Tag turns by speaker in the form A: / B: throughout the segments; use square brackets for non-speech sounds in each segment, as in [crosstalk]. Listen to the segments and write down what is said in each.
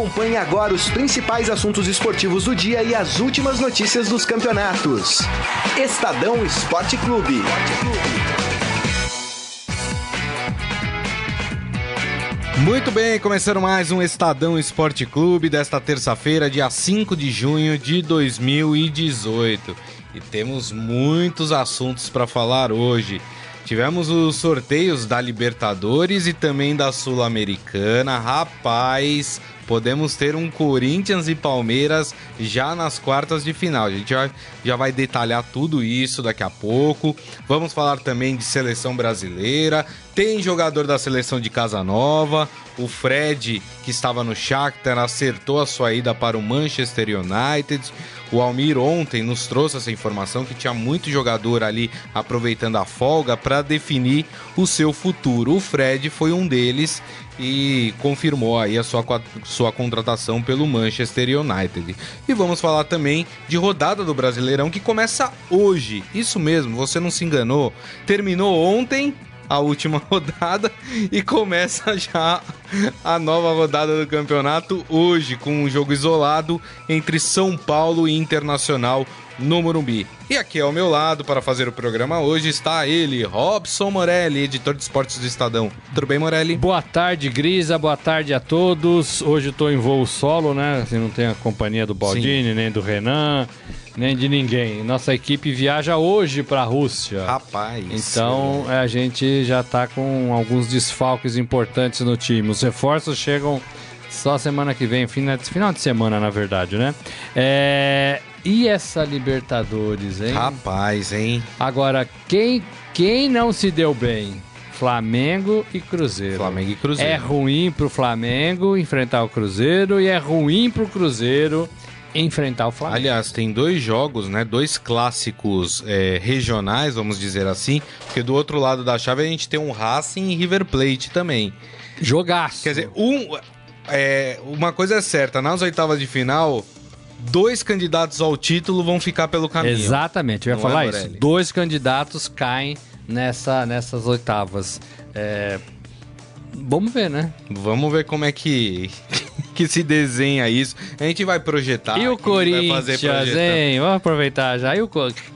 A: Acompanhe agora os principais assuntos esportivos do dia e as últimas notícias dos campeonatos. Estadão Esporte Clube.
B: Muito bem, começando mais um Estadão Esporte Clube desta terça-feira, dia 5 de junho de 2018. E temos muitos assuntos para falar hoje. Tivemos os sorteios da Libertadores e também da Sul-Americana. Rapaz, podemos ter um Corinthians e Palmeiras já nas quartas de final. A gente já, já vai detalhar tudo isso daqui a pouco. Vamos falar também de seleção brasileira. Tem jogador da seleção de Casa Nova. O Fred, que estava no Shakhtar, acertou a sua ida para o Manchester United. O Almir ontem nos trouxe essa informação que tinha muito jogador ali aproveitando a folga para definir o seu futuro. O Fred foi um deles e confirmou aí a sua, sua contratação pelo Manchester United. E vamos falar também de rodada do Brasileirão que começa hoje. Isso mesmo, você não se enganou. Terminou ontem a última [laughs] rodada e começa já a nova rodada do campeonato hoje com um jogo isolado entre São Paulo e Internacional no Morumbi. E aqui ao meu lado para fazer o programa hoje está ele, Robson Morelli, editor de esportes do Estadão. Tudo bem, Morelli?
C: Boa tarde, Grisa. Boa tarde a todos. Hoje estou em voo solo, né? Você não tem a companhia do Baldini, Sim. nem do Renan nem de ninguém. Nossa equipe viaja hoje para a Rússia.
B: Rapaz.
C: Então é. a gente já está com alguns desfalques importantes no time. Os reforços chegam só semana que vem, final de semana, na verdade, né? É... E essa Libertadores, hein?
B: Rapaz, hein?
C: Agora, quem, quem não se deu bem? Flamengo e Cruzeiro.
B: Flamengo e Cruzeiro.
C: É ruim pro Flamengo enfrentar o Cruzeiro e é ruim pro Cruzeiro enfrentar o Flamengo.
B: Aliás, tem dois jogos, né? Dois clássicos é, regionais, vamos dizer assim, porque do outro lado da chave a gente tem um Racing e River Plate também.
C: Jogaço.
B: Quer dizer, um, é, uma coisa é certa, nas oitavas de final, dois candidatos ao título vão ficar pelo caminho.
C: Exatamente, eu ia Não falar é, isso. Dois candidatos caem nessa, nessas oitavas. É, Vamos ver, né?
B: Vamos ver como é que, [laughs] que se desenha isso. A gente vai projetar.
C: E o Corinthians, hein? Vamos aproveitar já. E o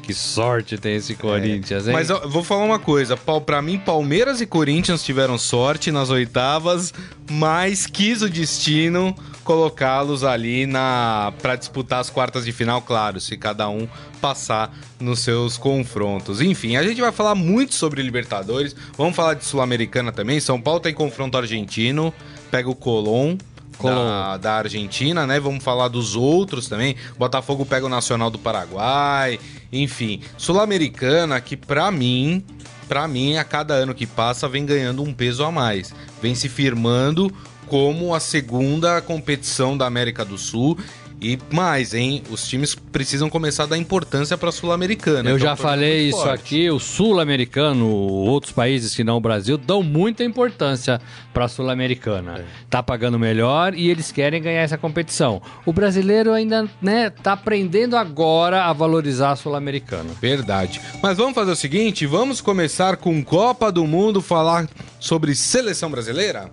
C: Que sorte tem esse Corinthians, é. hein?
B: Mas eu vou falar uma coisa. Para mim, Palmeiras e Corinthians tiveram sorte nas oitavas, mas quis o destino colocá-los ali na para disputar as quartas de final, claro, se cada um passar nos seus confrontos. Enfim, a gente vai falar muito sobre Libertadores, vamos falar de Sul-Americana também. São Paulo tem confronto argentino, pega o Colón. Da, da, Argentina, né? Vamos falar dos outros também. Botafogo pega o Nacional do Paraguai, enfim. Sul-Americana, que para mim, para mim, a cada ano que passa, vem ganhando um peso a mais. Vem se firmando como a segunda competição da América do Sul. E mais, hein? Os times precisam começar a dar importância para a Sul-Americana.
C: Eu então, já falei isso forte. aqui. O Sul-Americano, outros países que não o Brasil, dão muita importância para a Sul-Americana. É. Tá pagando melhor e eles querem ganhar essa competição. O brasileiro ainda, né, tá aprendendo agora a valorizar a Sul-Americana.
B: Verdade. Mas vamos fazer o seguinte, vamos começar com Copa do Mundo, falar sobre seleção brasileira?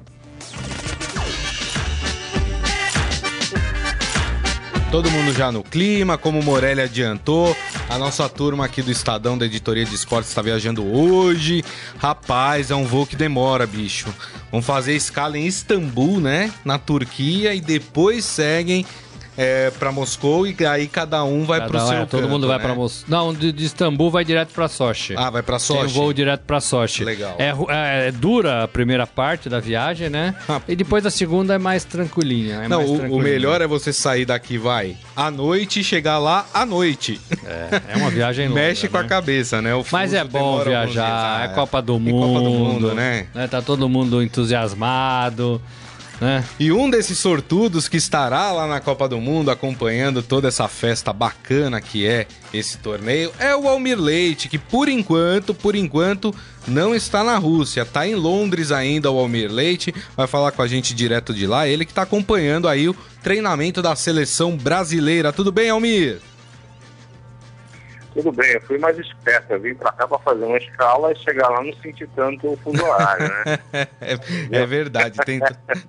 B: Todo mundo já no clima, como o Morelli adiantou. A nossa turma aqui do Estadão da Editoria de Esportes está viajando hoje. Rapaz, é um voo que demora, bicho. Vão fazer escala em Istambul, né? Na Turquia e depois seguem é, para Moscou e aí cada um vai para o seu é,
C: Todo
B: canto,
C: mundo vai
B: né?
C: para Moscou. Não, de, de, Istambul vai direto para Sochi.
B: Ah, vai para Sochi. Tem
C: voo direto para Sochi.
B: Legal.
C: É, é, é, dura a primeira parte da viagem, né? Ah, e depois a segunda é mais tranquilinha. É
B: não,
C: mais
B: o,
C: tranquilinha.
B: o, melhor é você sair daqui, vai, à noite e chegar lá à noite.
C: É, é uma viagem [laughs] longa,
B: Mexe com
C: né?
B: a cabeça, né?
C: Mas é bom viajar, é Copa do Mundo. Copa do Mundo, né? né? Tá todo mundo entusiasmado.
B: Né? E um desses sortudos que estará lá na Copa do Mundo acompanhando toda essa festa bacana que é esse torneio é o Almir Leite, que por enquanto, por enquanto, não está na Rússia, está em Londres ainda o Almir Leite, vai falar com a gente direto de lá, ele que está acompanhando aí o treinamento da seleção brasileira. Tudo bem, Almir?
D: Tudo bem, eu fui mais esperto, eu vim para cá para fazer uma escala e chegar lá não sentir tanto o fuso horário, né? [laughs]
B: é, é, verdade, tem,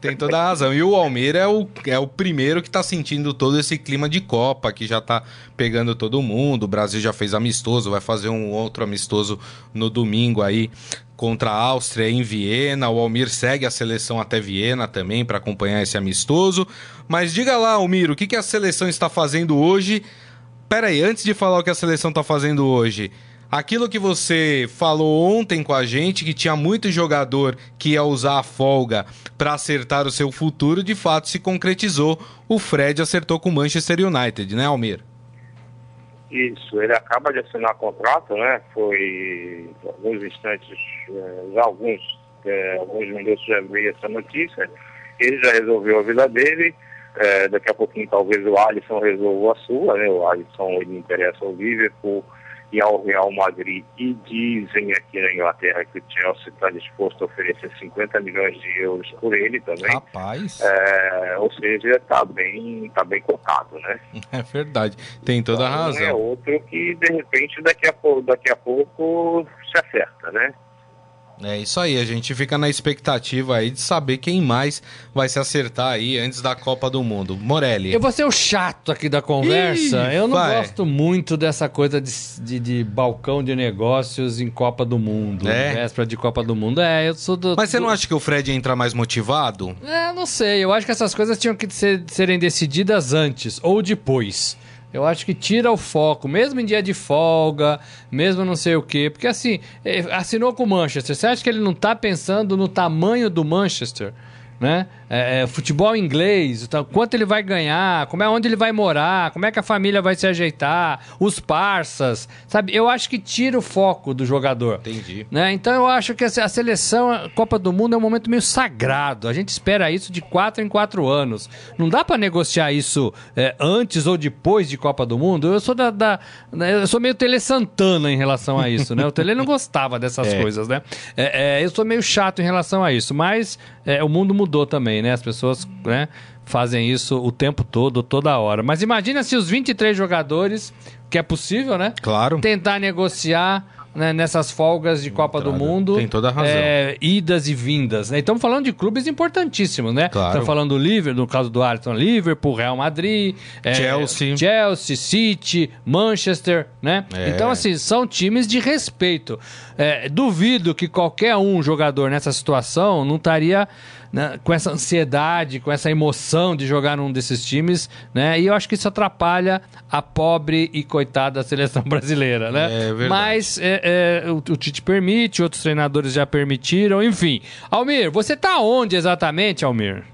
B: tem toda a razão. E o Almeida é o, é o primeiro que está sentindo todo esse clima de Copa, que já está pegando todo mundo. O Brasil já fez amistoso, vai fazer um outro amistoso no domingo aí contra a Áustria em Viena. O Almir segue a seleção até Viena também para acompanhar esse amistoso. Mas diga lá, Almir, o que, que a seleção está fazendo hoje? Pera aí, antes de falar o que a seleção está fazendo hoje, aquilo que você falou ontem com a gente, que tinha muito jogador que ia usar a folga para acertar o seu futuro, de fato se concretizou. O Fred acertou com o Manchester United, né, Almir?
D: Isso, ele acaba de assinar contrato, né? Foi alguns instantes, eh, alguns, é, alguns minutos já vi essa notícia. Ele já resolveu a vida dele. É, daqui a pouquinho talvez o Alisson resolva a sua, né? O Alisson ele interessa ao Liverpool e ao Real Madrid. E dizem aqui na Inglaterra que o Chelsea está disposto a oferecer 50 milhões de euros por ele também.
B: Rapaz!
D: É, ou seja, está bem, tá bem cotado, né? [laughs]
B: É verdade, tem toda
D: então,
B: a razão.
D: É outro que de repente daqui a, pouco, daqui a pouco se acerta, né?
B: É isso aí, a gente fica na expectativa aí de saber quem mais vai se acertar aí antes da Copa do Mundo. Morelli.
C: Eu vou ser o chato aqui da conversa. Ih, eu não vai. gosto muito dessa coisa de, de, de, balcão de negócios em Copa do Mundo. É? Véspera de Copa do Mundo. É, eu sou do.
B: Mas você
C: do...
B: não acha que o Fred ia entrar mais motivado?
C: É, não sei. Eu acho que essas coisas tinham que ser, serem decididas antes ou depois. Eu acho que tira o foco, mesmo em dia de folga, mesmo não sei o quê. Porque assim, é, assinou com o Manchester. Você acha que ele não está pensando no tamanho do Manchester? Né? É, é, futebol inglês, então, quanto ele vai ganhar, como é onde ele vai morar, como é que a família vai se ajeitar, os parças, sabe? Eu acho que tira o foco do jogador.
B: Entendi.
C: Né? Então eu acho que a seleção, a Copa do Mundo é um momento meio sagrado. A gente espera isso de quatro em quatro anos. Não dá para negociar isso é, antes ou depois de Copa do Mundo. Eu sou da, da né, eu sou meio Tele Santana em relação a isso, né? O Tele não gostava dessas [laughs] é. coisas, né? É, é, eu sou meio chato em relação a isso, mas o mundo mudou mudou também, né? As pessoas né, fazem isso o tempo todo, toda hora. Mas imagina se os 23 jogadores, que é possível, né?
B: Claro.
C: Tentar negociar né, nessas folgas de Copa Entrada. do Mundo.
B: Tem toda a razão.
C: É, idas e vindas. Né? Estamos falando de clubes importantíssimos, né?
B: Claro.
C: Estamos falando do Liverpool, no caso do Alisson, Liverpool, Real Madrid,
B: é, Chelsea.
C: Chelsea, City, Manchester, né? É. Então, assim, são times de respeito. É, duvido que qualquer um jogador nessa situação não estaria né, com essa ansiedade, com essa emoção de jogar num desses times, né? E eu acho que isso atrapalha a pobre e coitada seleção [laughs] brasileira, né?
B: É.
C: Mas é, é, o, o, Tite permite, outros treinadores já permitiram, enfim. Almir, você tá onde exatamente, Almir?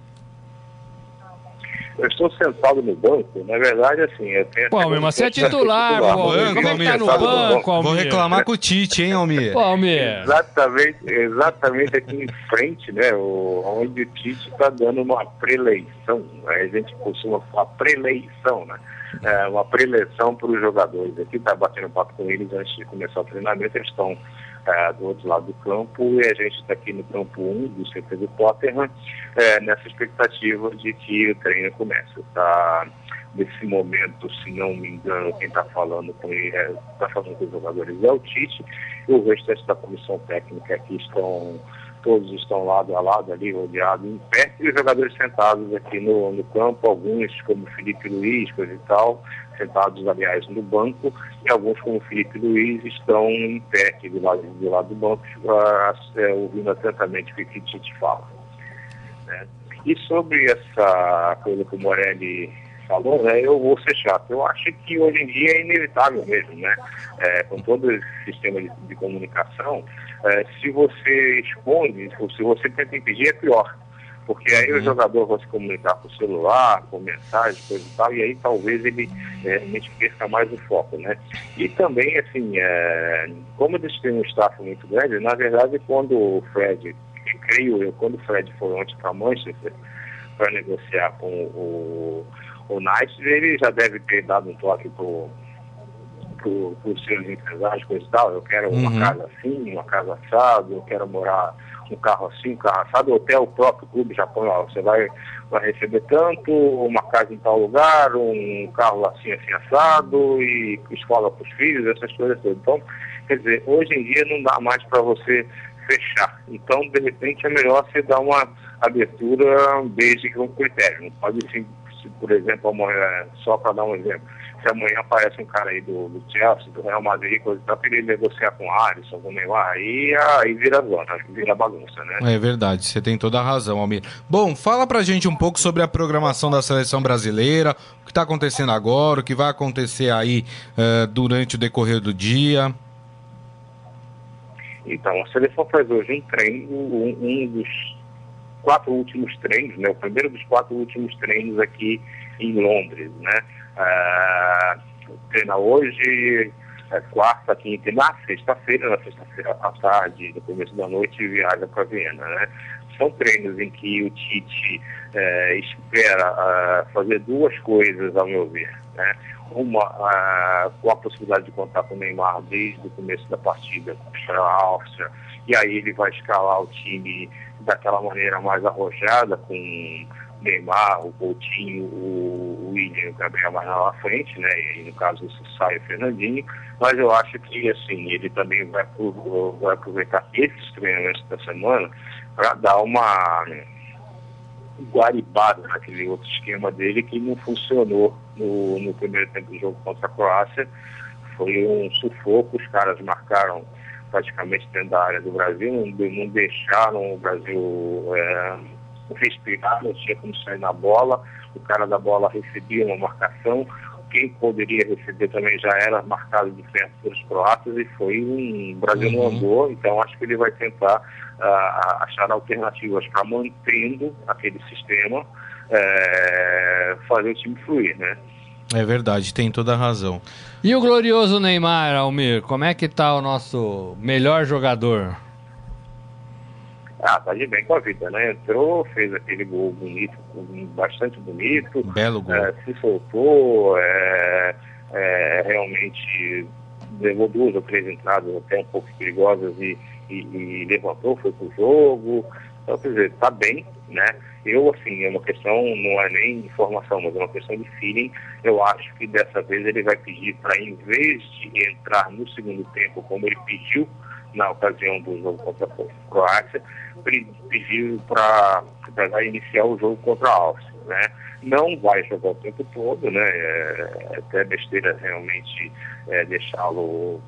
D: Eu estou sentado no banco, na verdade, assim, eu tenho...
C: Pô, Almir, mas você é titular, pô, Almir. Como é que tá no banco, Almir?
B: Vou reclamar com o Tite, hein, Almir?
C: Pô, Almir.
D: Exatamente, exatamente aqui em frente, né, onde o Tite está dando uma preleição, né, a gente costuma falar preleição, né? É, uma preleção para os jogadores. Aqui está batendo papo com eles antes de começar o treinamento, eles estão é, do outro lado do campo e a gente está aqui no campo 1 do CT do Tottenham é, nessa expectativa de que o treino comece. Tá? Nesse momento, se não me engano, quem está falando com ele, está é, falando com os jogadores é o Tite e o restante da comissão técnica aqui estão todos estão lado a lado ali, rodeados em pé, e os jogadores sentados aqui no, no campo, alguns como Felipe Luiz, coisa e tal, sentados, aliás, no banco, e alguns, como Felipe Luiz, estão em pé aqui do lado do, lado do banco, ouvindo atentamente o que o Tite fala. Né? E sobre essa coisa que o Morelli falou, né, eu vou ser chato. Eu acho que hoje em dia é inevitável mesmo, né? É, com todo esse sistema de, de comunicação, é, se você esconde, se você tenta impedir, é pior. Porque aí uhum. o jogador vai se comunicar com o celular, com mensagem, coisa e tal, e aí talvez ele é, realmente perca mais o foco, né? E também, assim, é, como eles têm um staff muito grande, na verdade, quando o Fred, creio eu, quando o Fred foi ontem para Manchester para negociar com o, o Knight, ele já deve ter dado um toque pro para os seus empresários, coisa e tal, eu quero uma uhum. casa assim, uma casa assado, eu quero morar um carro assim, um carro assado, ou até o próprio clube ó, você vai, vai receber tanto, uma casa em tal lugar, um carro assim, assim assado, e escola para os filhos, essas coisas todas. Então, quer dizer, hoje em dia não dá mais para você fechar. Então, de repente, é melhor você dar uma abertura desde que um critério. Não pode, sim, por exemplo, amanhã, só para dar um exemplo, se amanhã aparece um cara aí do, do Chelsea, do Real Madrid, coisa e tal, querer negociar com o Alisson, com o Neymar, aí, aí vira zona, vira bagunça, né?
B: É verdade, você tem toda a razão, Almir. Bom, fala pra gente um pouco sobre a programação da seleção brasileira, o que está acontecendo agora, o que vai acontecer aí uh, durante o decorrer do dia.
D: Então, a seleção faz hoje um treino, um, um dos quatro últimos treinos, né? O primeiro dos quatro últimos treinos aqui em Londres, né? Treina hoje, é, quarta, quinta e na sexta-feira, na sexta-feira à tarde, no começo da noite, viaja para Viena, né? São treinos em que o Tite é, espera uh, fazer duas coisas, ao meu ver, né? Uma, uh, com a possibilidade de contar com o Neymar desde o começo da partida contra a Áustria, e aí ele vai escalar o time daquela maneira mais arrojada, com Neymar, o Coutinho, o William e o Gabriel mais lá na frente, né? E no caso isso sai o Fernandinho, mas eu acho que assim, ele também vai, vai aproveitar esses treinamentos da semana para dar uma guaribada naquele outro esquema dele que não funcionou no, no primeiro tempo do jogo contra a Croácia. Foi um sufoco, os caras marcaram praticamente dentro da área do Brasil, não, não deixaram o Brasil é, respirar, não tinha como sair na bola, o cara da bola recebia uma marcação, quem poderia receber também já era marcado de perto pelos croatas e foi um. Brasil não uhum. andou, então acho que ele vai tentar uh, achar alternativas para mantendo aquele sistema, é, fazer o time fluir, né?
B: É verdade, tem toda a razão.
C: E o glorioso Neymar, Almir, como é que tá o nosso melhor jogador?
D: Ah, tá de bem com a vida, né? Entrou, fez aquele gol bonito, bastante bonito.
B: Belo gol.
D: É, se soltou, é, é, realmente levou duas ou três entradas até um pouco perigosas e, e, e levantou, foi pro jogo. Então, quer dizer, tá bem, né? Eu, assim, é uma questão, não é nem informação, mas é uma questão de feeling. Eu acho que dessa vez ele vai pedir para, em vez de entrar no segundo tempo, como ele pediu na ocasião do jogo contra a Croácia, pediu para iniciar o jogo contra a Áustria, né? Não vai jogar o tempo todo, né? É, é até besteira realmente é, deixá-lo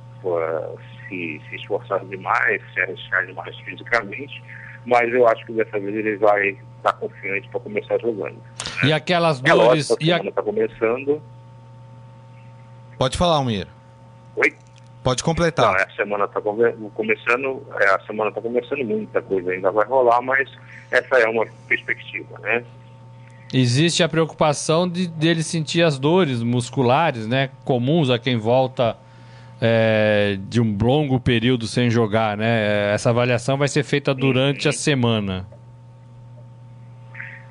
D: se, se esforçar demais, se arriscar demais fisicamente, mas eu acho que dessa vez ele vai estar confiante para começar jogando. Né?
C: E aquelas é dores...
D: É e a... está começando...
B: Pode falar, Almir.
D: Oi?
B: Pode completar.
D: Não, a semana está começando, é, a semana está começando, muita coisa ainda vai rolar, mas essa é uma perspectiva, né?
C: Existe a preocupação de dele sentir as dores musculares, né, comuns a quem volta é, de um longo período sem jogar, né? Essa avaliação vai ser feita durante a semana.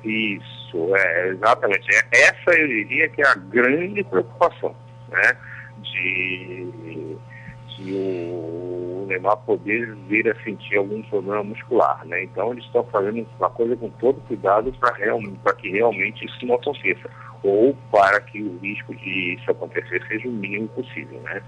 D: Isso, é, exatamente. Essa eu diria que é a grande preocupação, né? De e o Neymar poder vir a sentir algum problema muscular, né? Então eles estão fazendo uma coisa com todo cuidado para que realmente isso não aconteça, ou para que o risco de isso acontecer seja o mínimo possível, né?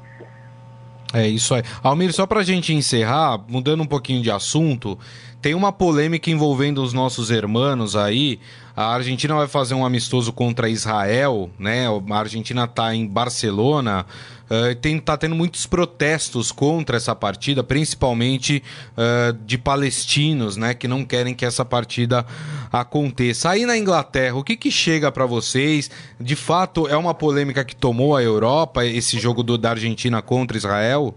B: É isso aí. Almir, só para a gente encerrar, mudando um pouquinho de assunto, tem uma polêmica envolvendo os nossos hermanos aí. A Argentina vai fazer um amistoso contra Israel, né? A Argentina está em Barcelona. Uh, tem, tá tendo muitos protestos contra essa partida, principalmente uh, de palestinos, né? Que não querem que essa partida aconteça. Aí na Inglaterra, o que, que chega para vocês? De fato, é uma polêmica que tomou a Europa, esse jogo do, da Argentina contra Israel?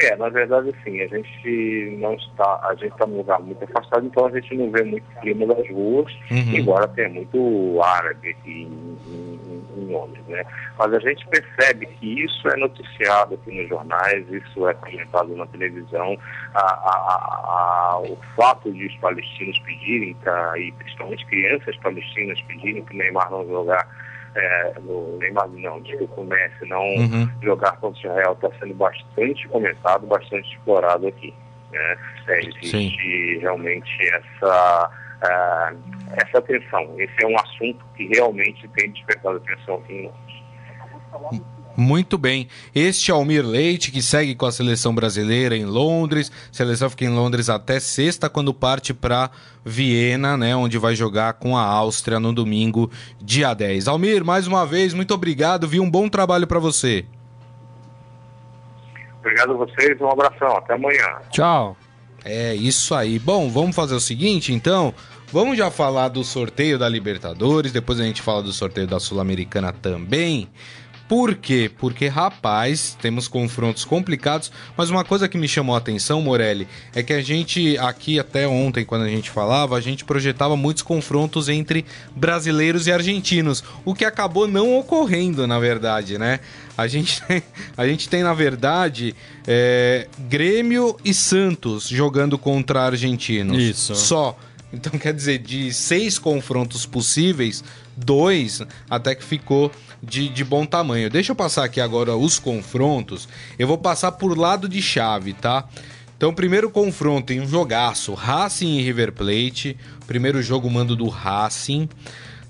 D: É, na verdade, assim, a gente não está, a gente está num lugar muito afastado, então a gente não vê muito clima das ruas, uhum. embora tenha muito árabe aqui em, em, em, Londres, né? Mas a gente percebe que isso é noticiado aqui nos jornais, isso é comentado na televisão, a, a, a, o fato de os palestinos pedirem, tá, e principalmente crianças palestinas pedirem que o Neymar não jogar é, no Neymar não, desculpa, o Messi não uhum. jogar contra o Israel está sendo bastante comentado, bastante explorado aqui. Né? É, existe Sim. realmente essa, uh, essa tensão. Esse é um assunto que realmente tem despertado atenção aqui em Londres.
B: Muito bem. Este é Almir Leite, que segue com a seleção brasileira em Londres. A seleção fica em Londres até sexta, quando parte para Viena, né, onde vai jogar com a Áustria no domingo, dia 10. Almir, mais uma vez, muito obrigado. Vi um bom trabalho para você.
D: Obrigado a vocês, um abração, até amanhã.
C: Tchau.
B: É isso aí. Bom, vamos fazer o seguinte, então. Vamos já falar do sorteio da Libertadores, depois a gente fala do sorteio da Sul-Americana também. Por quê? Porque, rapaz, temos confrontos complicados, mas uma coisa que me chamou a atenção, Morelli, é que a gente, aqui até ontem, quando a gente falava, a gente projetava muitos confrontos entre brasileiros e argentinos, o que acabou não ocorrendo, na verdade, né? A gente [laughs] tem, a gente tem na verdade, é, Grêmio e Santos jogando contra argentinos.
C: Isso.
B: Só. Então, quer dizer, de seis confrontos possíveis, dois até que ficou de, de bom tamanho. Deixa eu passar aqui agora os confrontos. Eu vou passar por lado de chave, tá? Então, primeiro confronto em um jogaço, Racing e River Plate. Primeiro jogo mando do Racing.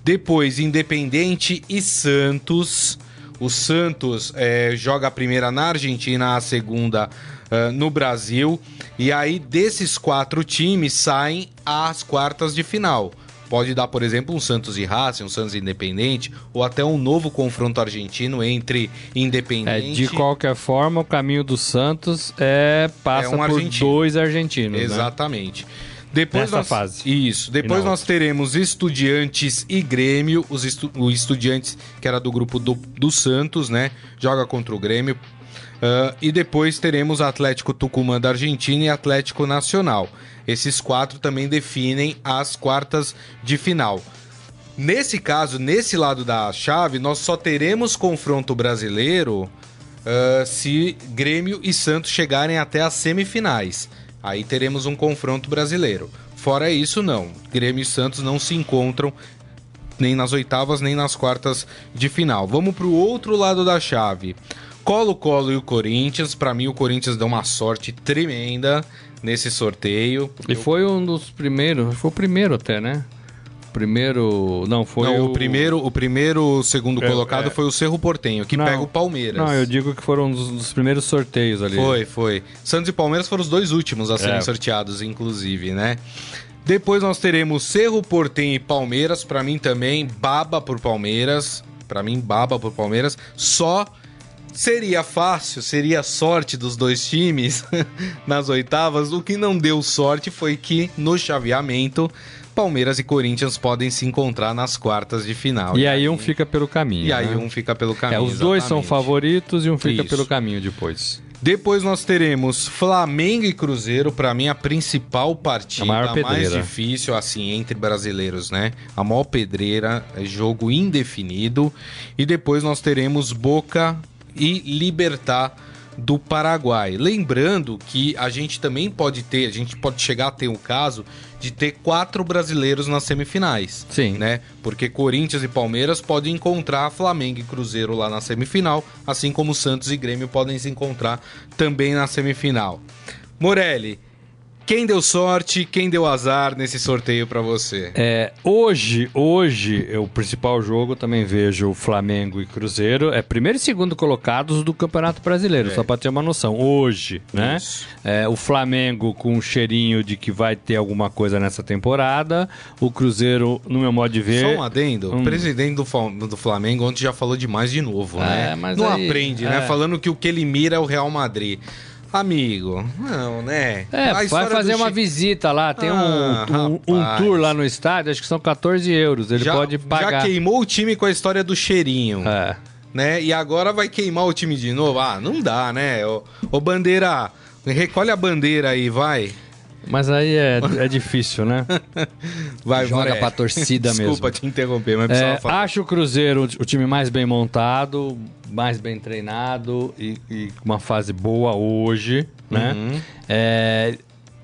B: Depois, Independente e Santos. O Santos é, joga a primeira na Argentina, a segunda uh, no Brasil. E aí, desses quatro times, saem as quartas de final. Pode dar, por exemplo, um Santos e Racing, um Santos Independente, ou até um novo confronto argentino entre Independente...
C: É, de qualquer forma, o caminho do Santos é passa é um por argentino. dois argentinos,
B: né? Exatamente. Né? Depois
C: Nessa
B: nós,
C: fase.
B: Isso. Depois nós teremos Estudiantes e Grêmio. Os estu, o Estudiantes, que era do grupo do, do Santos, né? Joga contra o Grêmio. Uh, e depois teremos Atlético Tucumã da Argentina e Atlético Nacional. Esses quatro também definem as quartas de final. Nesse caso, nesse lado da chave, nós só teremos confronto brasileiro uh, se Grêmio e Santos chegarem até as semifinais. Aí teremos um confronto brasileiro. Fora isso, não. Grêmio e Santos não se encontram nem nas oitavas nem nas quartas de final. Vamos para o outro lado da chave. Colo-Colo e o Corinthians. Para mim, o Corinthians deu uma sorte tremenda nesse sorteio.
C: E foi um dos primeiros, foi o primeiro até, né? Primeiro, não foi
B: não, o... o primeiro, o primeiro segundo é, colocado é... foi o Cerro Portenho, que não, pega o Palmeiras.
C: Não, eu digo que foram um dos, dos, primeiros sorteios ali.
B: Foi, foi. Santos e Palmeiras foram os dois últimos a serem é. sorteados, inclusive, né? Depois nós teremos Cerro Portenho e Palmeiras, para mim também baba por Palmeiras, para mim baba por Palmeiras. Só Seria fácil, seria sorte dos dois times [laughs] nas oitavas. O que não deu sorte foi que no chaveamento Palmeiras e Corinthians podem se encontrar nas quartas de final.
C: E, e aí, um fica pelo caminho.
B: E né? aí um fica pelo caminho.
C: É, os dois são favoritos e um fica Isso. pelo caminho depois.
B: Depois nós teremos Flamengo e Cruzeiro, para mim a principal partida, a, maior mais difícil assim entre brasileiros, né? A maior pedreira, é jogo indefinido. E depois nós teremos Boca e Libertar do Paraguai. Lembrando que a gente também pode ter, a gente pode chegar a ter um caso de ter quatro brasileiros nas semifinais.
C: Sim.
B: Né? Porque Corinthians e Palmeiras podem encontrar Flamengo e Cruzeiro lá na semifinal, assim como Santos e Grêmio podem se encontrar também na semifinal. Morelli, quem deu sorte, quem deu azar nesse sorteio para você?
C: É, hoje, hoje, o principal jogo também vejo Flamengo e Cruzeiro. É primeiro e segundo colocados do Campeonato Brasileiro, é. só para ter uma noção. Hoje, né? É, o Flamengo com um cheirinho de que vai ter alguma coisa nessa temporada. O Cruzeiro, no meu modo de ver.
B: Só um adendo: hum. o presidente do, do Flamengo ontem já falou demais de novo, né? É, Não aí, aprende, né? É. Falando que o que ele mira é o Real Madrid. Amigo, não, né?
C: É, vai fazer uma visita lá, tem ah, um, um, um, tour lá no estádio, acho que são 14 euros, ele já, pode pagar.
B: Já queimou o time com a história do cheirinho. É. Né? E agora vai queimar o time de novo? Ah, não dá, né? Ô, ô Bandeira, recolhe a bandeira aí, vai.
C: Mas aí é, é difícil, né? [laughs]
B: Vai,
C: Joga vai. pra torcida
B: Desculpa
C: mesmo.
B: Desculpa te interromper, mas
C: é, falar. Acho o Cruzeiro o time mais bem montado, mais bem treinado e, e com uma fase boa hoje, né? Uhum. É,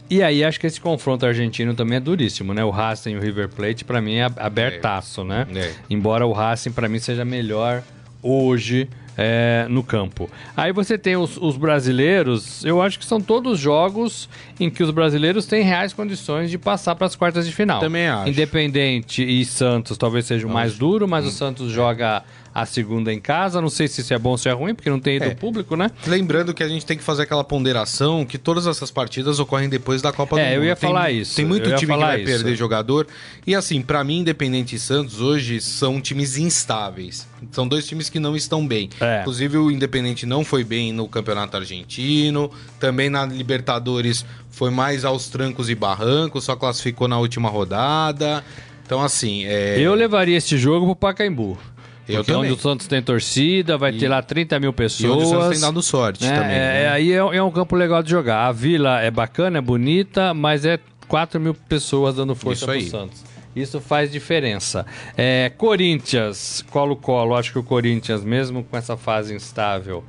C: e aí acho que esse confronto argentino também é duríssimo, né? O Racing e o River Plate para mim é abertaço, é. né? É. Embora o Racing para mim seja melhor hoje é, no campo. Aí você tem os, os, brasileiros, eu acho que são todos jogos em que os brasileiros têm reais condições de passar para as quartas de final.
B: Também acho.
C: Independente e Santos talvez seja o mais duro, mas hum. o Santos joga a segunda em casa. Não sei se isso é bom ou se é ruim, porque não tem ido é. público, né?
B: Lembrando que a gente tem que fazer aquela ponderação que todas essas partidas ocorrem depois da Copa
C: é,
B: do Mundo.
C: É, eu ia
B: tem,
C: falar isso.
B: Tem muito time que vai isso. perder jogador. E assim, para mim, Independente e Santos hoje são times instáveis. São dois times que não estão bem. É. Inclusive, o Independente não foi bem no Campeonato Argentino. Também na Libertadores foi mais aos trancos e barrancos, só classificou na última rodada. Então, assim. É...
C: Eu levaria esse jogo pro Pacaembu. Eu Porque também. onde o Santos tem torcida, vai e... ter lá 30 mil pessoas. E onde o Santos
B: tem dado sorte
C: é,
B: também. É,
C: né? Aí é, é, um campo legal de jogar. A Vila é bacana, é bonita, mas é 4 mil pessoas dando força pro Santos. Isso faz diferença. É, Corinthians, Colo-Colo, acho que o Corinthians, mesmo com essa fase instável,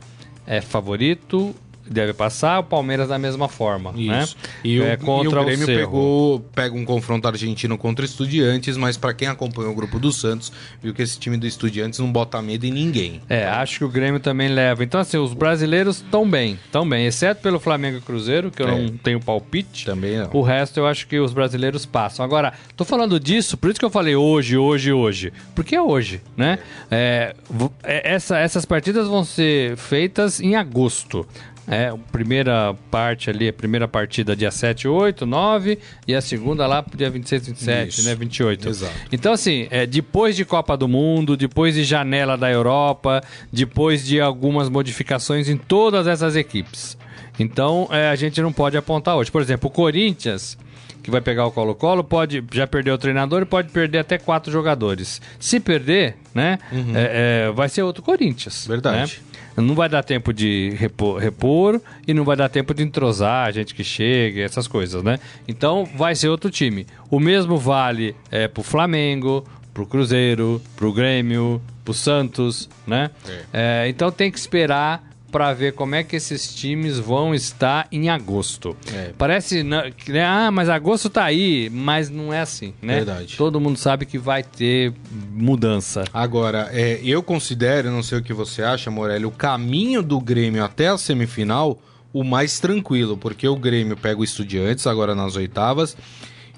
C: é favorito deve passar, o Palmeiras da mesma forma, Isso. né?
B: E, é, o, contra e o Grêmio o pegou, pega um confronto argentino contra Estudiantes, mas para quem acompanhou o grupo do Santos, viu que esse time do Estudiantes não bota medo em ninguém.
C: É, acho que o Grêmio também leva. Então assim, os brasileiros estão bem, estão bem, exceto pelo Flamengo e Cruzeiro, que eu é. não tenho palpite.
B: Também não.
C: O resto eu acho que os brasileiros passam. Agora, tô falando disso, por isso que eu falei hoje, hoje, hoje. Porque é hoje, né? É, é essa, essas partidas vão ser feitas em agosto. É, a primeira parte ali, a primeira partida dia 7, 8, 9 e a segunda lá dia 26, 27, Isso. né, 28.
B: Exato.
C: Então assim, é, depois de Copa do Mundo, depois de janela da Europa, depois de algumas modificações em todas essas equipes. Então, é, a gente não pode apontar hoje. Por exemplo, o Corinthians, que vai pegar o Colo-Colo, pode já perdeu o treinador e pode perder até quatro jogadores. Se perder, né, uhum. é, é, vai ser outro Corinthians.
B: Verdade.
C: Né? Não vai dar tempo de repor, repor, e não vai dar tempo de entrosar a gente que chega, essas coisas, né? Então vai ser outro time. O mesmo vale é, pro Flamengo, pro Cruzeiro, pro Grêmio, pro Santos, né? É. É, então tem que esperar para ver como é que esses times vão estar em agosto. É. Parece que né, ah, mas agosto tá aí, mas não é assim, né?
B: Verdade.
C: Todo mundo sabe que vai ter mudança.
B: Agora, é, eu considero, não sei o que você acha, Morelli, o caminho do Grêmio até a semifinal o mais tranquilo, porque o Grêmio pega o Estudiantes agora nas oitavas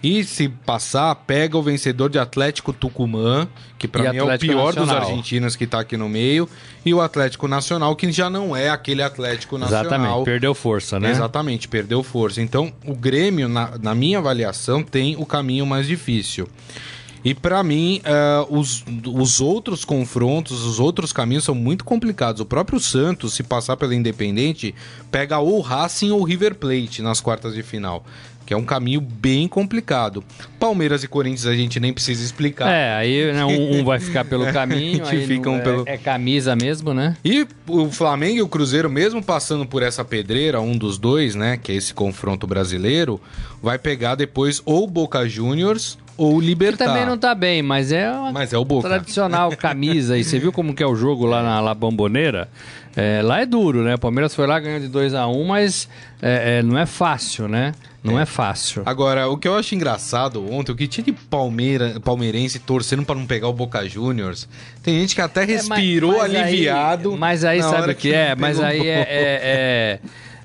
B: e se passar, pega o vencedor de Atlético Tucumã, que para mim é o pior Nacional. dos argentinos que tá aqui no meio, e o Atlético Nacional, que já não é aquele Atlético Nacional.
C: Exatamente, perdeu força, né?
B: Exatamente, perdeu força. Então, o Grêmio, na, na minha avaliação, tem o caminho mais difícil. E para mim, uh, os, os outros confrontos, os outros caminhos são muito complicados. O próprio Santos, se passar pela Independente, pega ou Racing ou River Plate nas quartas de final que é um caminho bem complicado. Palmeiras e Corinthians a gente nem precisa explicar.
C: É, aí né, um, um, vai ficar pelo [laughs] caminho, aí fica um é, pelo... é camisa mesmo, né?
B: E o Flamengo e o Cruzeiro, mesmo passando por essa pedreira, um dos dois, né, que é esse confronto brasileiro, vai pegar depois ou Boca Juniors ou Libertar.
C: Que também não tá bem, mas é uma
B: mas é o Boca.
C: tradicional camisa. e você viu como que é o jogo lá na La Bomboneira? É, lá é duro, né? O Palmeiras foi lá, ganhou de 2 a 1 um, mas é, é, não é fácil, né? Não é. é. fácil.
B: Agora, o que eu acho engraçado ontem, o que tinha de Palmeira, palmeirense torcendo para não pegar o Boca Juniors, tem gente que até respirou é, mas, mas aliviado.
C: Aí, mas aí sabe o que, que é? [laughs] Mas aí é, é, é,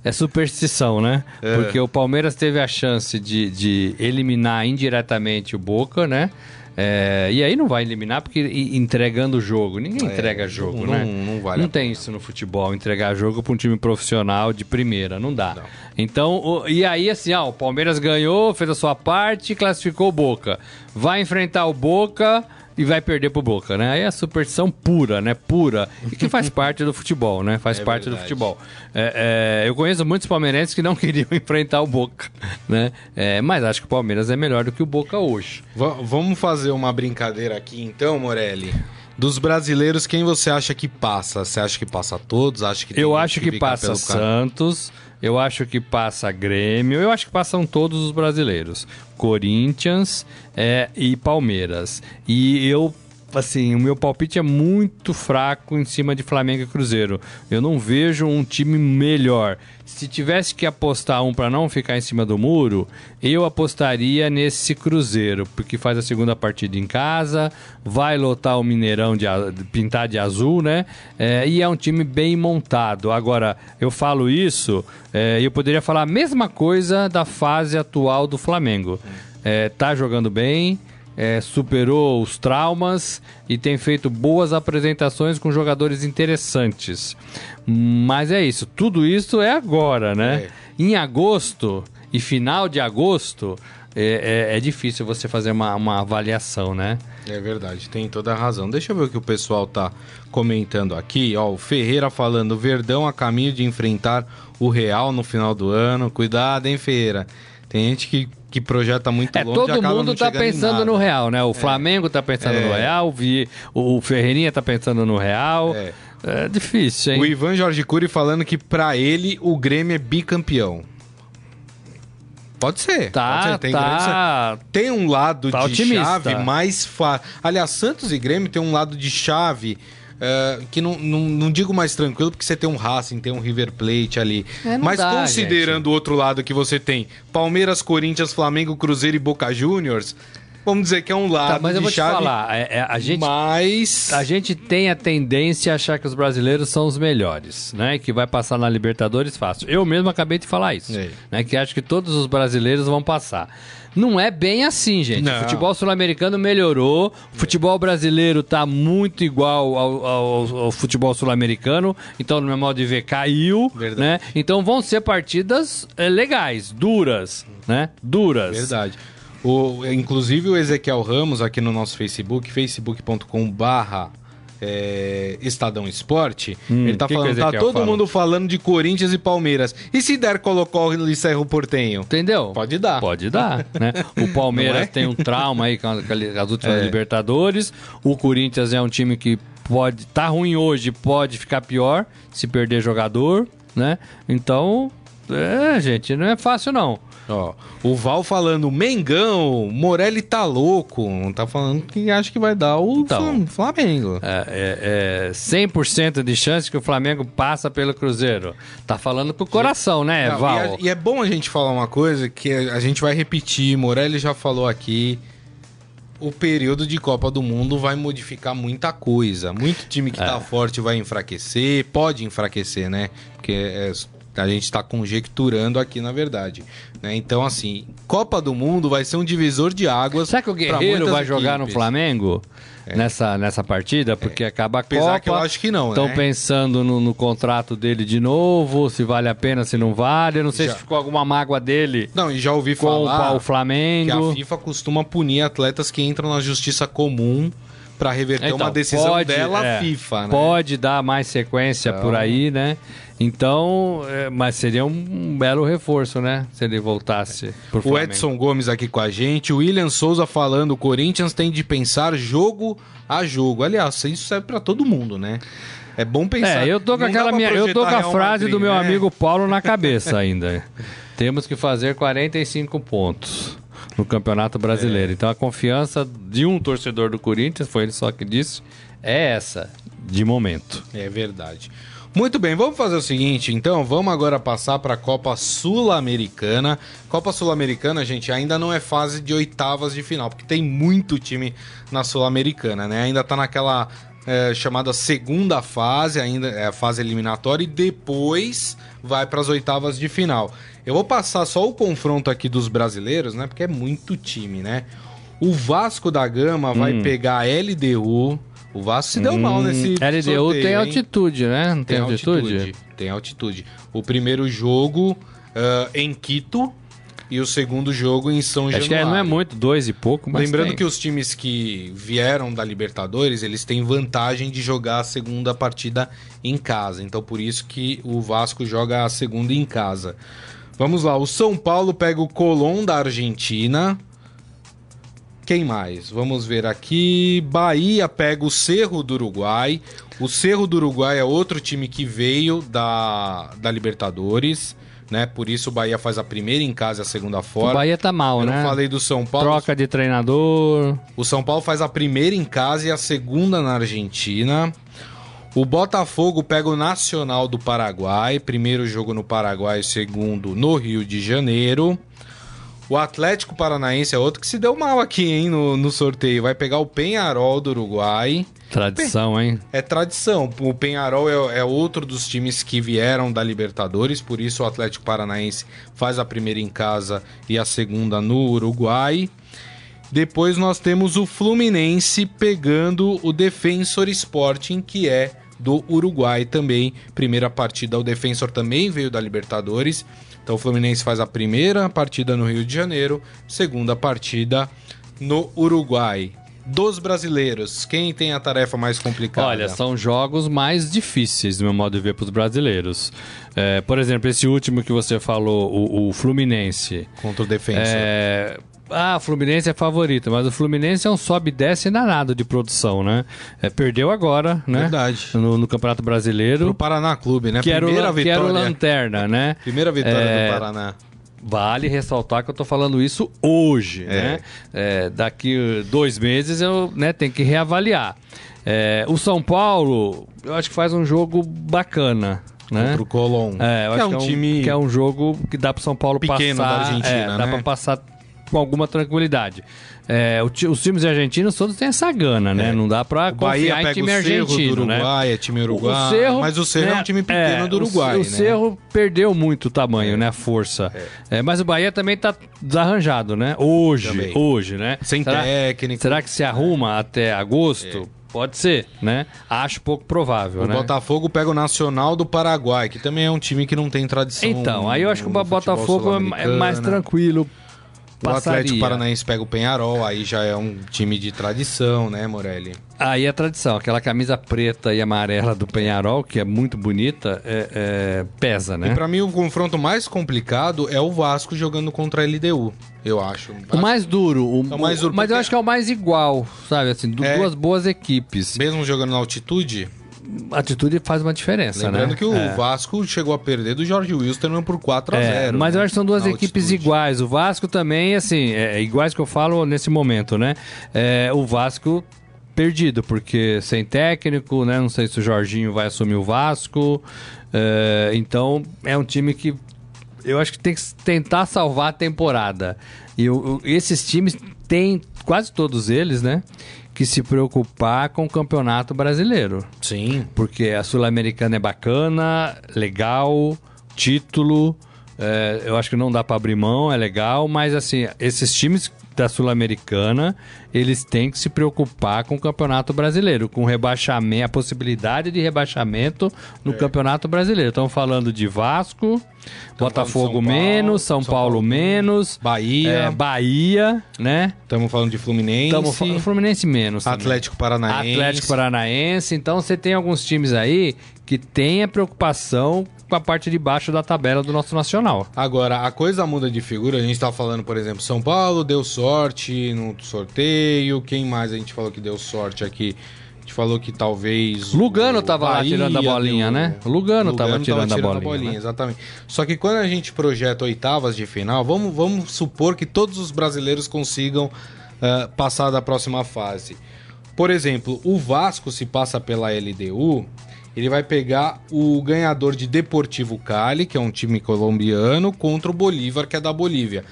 C: é, superstição, né? É. Porque o Palmeiras teve a chance de, de eliminar indiretamente o Boca, né? É, e aí não vai eliminar porque entregando o jogo. Ninguém é, entrega jogo,
B: não,
C: né?
B: Não, não, vale
C: não tem isso no futebol, entregar jogo para um time profissional de primeira, não dá. Não. Então, o, e aí assim, ó, o Palmeiras ganhou, fez a sua parte, classificou o Boca. Vai enfrentar o Boca e vai perder pro Boca, né? Aí é a superstição pura, né? Pura. E que faz parte do futebol, né? Faz é parte verdade. do futebol. É, é, eu conheço muitos palmeirenses que não [laughs] queriam enfrentar o Boca, né? É, mas acho que o Palmeiras é melhor do que o Boca hoje.
B: V vamos fazer uma brincadeira aqui então, Morelli? Dos brasileiros, quem você acha que passa? Você acha que passa todos? Acha que
C: eu acho que, que passa Santos, eu acho que passa Grêmio, eu acho que passam todos os brasileiros. Corinthians é, e Palmeiras. E eu assim, o meu palpite é muito fraco em cima de Flamengo e Cruzeiro. Eu não vejo um time melhor. Se tivesse que apostar um para não ficar em cima do muro, eu apostaria nesse Cruzeiro, porque faz a segunda partida em casa, vai lotar o Mineirão de pintar de azul, né? É, e é um time bem montado. Agora, eu falo isso, é, eu poderia falar a mesma coisa da fase atual do Flamengo. É, tá jogando bem, é, superou os traumas e tem feito boas apresentações com jogadores interessantes. Mas é isso, tudo isso é agora, né? É. Em agosto e final de agosto é, é, é, difícil você fazer uma, uma avaliação, né?
B: É verdade, tem toda a razão. Deixa eu ver o que o pessoal tá comentando aqui. Ó, o Ferreira falando, Verdão a caminho de enfrentar o Real no final do ano. Cuidado, hein, Ferreira? Tem gente que que projeta muito
C: é,
B: longe.
C: Todo mundo está pensando no Real, né? O é. Flamengo está pensando é. no Real, o Ferreirinha está pensando no Real. É. é. difícil, hein?
B: O Ivan Jorge Cury falando que para ele o Grêmio é bicampeão. Pode ser.
C: Tá,
B: pode ser.
C: Tem, tá,
B: tem um lado tá de otimista. chave mais fácil. Aliás, Santos e Grêmio tem um lado de chave Uh, que não, não, não, digo mais tranquilo, porque você tem um Racing, tem um River Plate ali. É, Mas dá, considerando o outro lado que você tem Palmeiras, Corinthians, Flamengo, Cruzeiro e Boca Juniors, vamos dizer que é um lado tá,
C: mas eu vou
B: chave,
C: te falar, é, é, a gente,
B: mas...
C: a gente tem a tendência a achar que os brasileiros são os melhores, né? Que vai passar na Libertadores fácil. Eu mesmo acabei de falar isso, é. né? Que acho que todos os brasileiros vão passar. Não é bem assim, gente. Não. O futebol sul-americano melhorou, o futebol brasileiro está muito igual ao, ao, ao futebol sul-americano, então, no meu modo de ver, caiu, Verdade. né? Então vão ser partidas é, legais, duras, né? Duras.
B: Verdade. O, inclusive o Ezequiel Ramos aqui no nosso Facebook, facebook.com barra é, Estadão Esporte, hum, ele tá falando, tá todo mundo falando de Corinthians e Palmeiras. E se der Colocó e Cerro Portenho?
C: Entendeu?
B: Pode dar.
C: Pode dar, né? O [laughs] Palmeiras é? tem um trauma aí com as últimas é. Libertadores. O Corinthians é um time que pode tá ruim hoje, pode ficar pior se perder jogador, né? Então, é, gente, não é fácil não.
B: Ó, o Val falando, Mengão, Morelli tá louco. Tá falando que acha que vai dar o então, Flamengo.
C: É, é, é 100% de chance que o Flamengo passa pelo Cruzeiro. Tá falando pro coração, né, Não, Val?
B: E é, e é bom a gente falar uma coisa que a gente vai repetir. Morelli já falou aqui o período de Copa do Mundo vai modificar muita coisa. Muito time que tá é. forte vai enfraquecer, pode enfraquecer, né? Porque é, a gente está conjecturando aqui, na verdade. Né? Então, assim, Copa do Mundo vai ser um divisor de águas.
C: Será que o Guerreiro vai jogar no Flamengo? É. Nessa, nessa partida, porque é. acaba a Apesar Copa.
B: que eu acho que não,
C: Estão né? pensando no, no, contrato dele de novo, se vale a pena, se não vale. Eu não sei já. se ficou alguma mágoa dele.
B: Não, e já ouvi falar
C: com o Flamengo.
B: que a FIFA costuma punir atletas que entram na justiça comum para reverter então, uma decisão pode, dela é, FIFA, né?
C: Pode dar mais sequência então... por aí, né? Então, é, mas seria um belo reforço, né? Se ele voltasse
B: O Edson Gomes aqui com a gente, o William Souza falando, o Corinthians tem de pensar jogo a jogo. Aliás, isso serve para todo mundo, né? É bom pensar.
C: É, eu tô com aquela minha, eu tô com a frase Madrid, do meu né? amigo Paulo na cabeça ainda. [laughs] Temos que fazer 45 pontos no Campeonato Brasileiro. É. Então a confiança de um torcedor do Corinthians, foi ele só que disse, é essa, de momento.
B: É verdade. Muito bem, vamos fazer o seguinte, então, vamos agora passar para a Copa Sul-Americana. Copa Sul-Americana, gente, ainda não é fase de oitavas de final, porque tem muito time na Sul-Americana, né? Ainda tá naquela é, chamada segunda fase, ainda é a fase eliminatória, e depois vai para as oitavas de final. Eu vou passar só o confronto aqui dos brasileiros, né? Porque é muito time, né? O Vasco da Gama hum. vai pegar a LDU, o Vasco se deu hum, mal nesse
C: LDU sorteio, tem altitude, né?
B: Não tem, tem altitude? altitude? Tem altitude. O primeiro jogo uh, em Quito e o segundo jogo em São Acho Januário.
C: Acho que não é muito, dois e pouco, mas
B: Lembrando
C: tem.
B: que os times que vieram da Libertadores, eles têm vantagem de jogar a segunda partida em casa. Então por isso que o Vasco joga a segunda em casa. Vamos lá, o São Paulo pega o Colón da Argentina. Quem mais? Vamos ver aqui. Bahia pega o Cerro do Uruguai. O Cerro do Uruguai é outro time que veio da, da Libertadores. Né? Por isso o Bahia faz a primeira em casa e a segunda fora.
C: O Bahia tá mal,
B: Eu
C: né?
B: não falei do São Paulo.
C: Troca de treinador.
B: O São Paulo faz a primeira em casa e a segunda na Argentina. O Botafogo pega o Nacional do Paraguai, primeiro jogo no Paraguai, segundo no Rio de Janeiro. O Atlético Paranaense é outro que se deu mal aqui, hein, no, no sorteio. Vai pegar o Penharol do Uruguai.
C: Tradição, hein?
B: É tradição. O Penharol é, é outro dos times que vieram da Libertadores, por isso o Atlético Paranaense faz a primeira em casa e a segunda no Uruguai. Depois nós temos o Fluminense pegando o Defensor Sporting, que é do Uruguai também. Primeira partida, o Defensor também veio da Libertadores. Então o Fluminense faz a primeira partida no Rio de Janeiro, segunda partida no Uruguai. Dos brasileiros, quem tem a tarefa mais complicada?
C: Olha, são jogos mais difíceis, do meu modo de ver, para os brasileiros. É, por exemplo, esse último que você falou, o, o Fluminense.
B: contra o Defensor.
C: É, ah, o Fluminense é favorito, mas o Fluminense é um sobe e desce danado de produção, né? É, perdeu agora, né?
B: Verdade.
C: No, no Campeonato Brasileiro.
B: Pro Paraná Clube, né?
C: Que era, o,
B: Primeira
C: lan- que era o
B: vitória.
C: Lanterna, né?
B: Primeira vitória
C: É,
B: do Paraná.
C: Vale ressaltar que eu tô falando isso hoje,
B: É.
C: né? É, daqui dois meses eu né, tenho que reavaliar. É, o São Paulo, eu acho que faz um jogo bacana, né?
B: Contra o Colón.
C: É, eu
B: que
C: acho
B: é um
C: que é um,
B: time
C: que é um jogo que dá pro São Paulo
B: pequeno
C: passar.
B: da Argentina,
C: é, Dá
B: né?
C: pra passar com alguma tranquilidade. É, o os times argentinos todos têm essa gana, né? Não dá pra
B: É. O Bahia
C: confiar em time
B: o Cerro
C: argentino,
B: do
C: né?
B: Uruguai, é time uruguai.
C: O Cerro,
B: mas o Cerro é
C: né,
B: um time pequeno
C: é,
B: do Uruguai,
C: o,
B: né?
C: Cerro perdeu muito o tamanho, né? A força. É, mas o Bahia também tá desarranjado, né? Hoje,
B: Também.
C: hoje, né?
B: Sem
C: será,
B: técnico.
C: será que se arruma até agosto? Pode ser, né? Acho pouco provável,
B: O
C: né?
B: Botafogo pega o Nacional do Paraguai, que também é um time que não tem tradição.
C: Então, aí eu acho que o Botafogo é- é mais tranquilo.
B: O Atlético
C: passaria.
B: Paranaense pega o Penharol, aí já é um time de tradição, né, Morelli?
C: Aí é tradição, aquela camisa preta e amarela do Penharol, que é muito bonita, é- é, pesa, né?
B: E pra mim o confronto mais complicado é o Vasco jogando contra a LDU, eu acho.
C: O mais duro, o,
B: É o mais duro
C: mas eu
B: porque-
C: acho que é o mais igual, sabe? Assim,
B: É.
C: duas boas equipes.
B: Mesmo jogando na altitude,
C: atitude faz uma diferença,
B: lembrando
C: né?
B: que o
C: É.
B: Vasco chegou a perder do Jorge Wilstermann por 4 a
C: É,
B: 0
C: mas eu
B: né,
C: acho que são duas
B: na
C: equipes
B: altitude.
C: iguais. O Vasco também, assim, é, iguais que eu falo nesse momento, né? É, o Vasco perdido, porque sem técnico, né? Não sei se o Jorginho vai assumir o Vasco. É, então, é um time que eu acho que tem que tentar salvar a temporada. E o- esses times têm, quase todos eles, né? Que se preocupar com o campeonato brasileiro.
B: Sim.
C: Porque a Sul-Americana é bacana, legal, título. é, eu acho que não dá pra abrir mão, é legal, mas assim, esses times da Sul-Americana, eles têm que se preocupar com o Campeonato Brasileiro, com rebaixamento, a possibilidade de rebaixamento no Campeonato Brasileiro. Estamos falando de Vasco, Botafogo
B: São Paulo,
C: menos, São,
B: São
C: Paulo,
B: Paulo
C: menos,
B: Bahia.
C: é, Bahia, né?
B: Estamos falando de Fluminense,
C: Tamo, fa- Fluminense menos. também.
B: Atlético Paranaense.
C: Atlético Paranaense. Então você tem alguns times aí que têm a preocupação com a parte de baixo da tabela do nosso nacional.
B: Agora, a coisa muda de figura. A gente tá falando, por exemplo, São Paulo deu sorte no sorteio. Quem mais a gente falou que deu sorte aqui? A gente falou que talvez.
C: Lugano
B: o
C: tava
B: Bahia
C: tirando a bolinha,
B: deu-
C: né? Lugano tava tirando a bolinha, né?
B: Exatamente. Só que quando a gente projeta oitavas de final, vamos, vamos supor que todos os brasileiros consigam ah, passar da próxima fase. Por exemplo, o Vasco, se passa pela LDU, ele vai pegar o ganhador de Deportivo Cali, que é um time colombiano, contra o Bolívar, que é da Bolívia.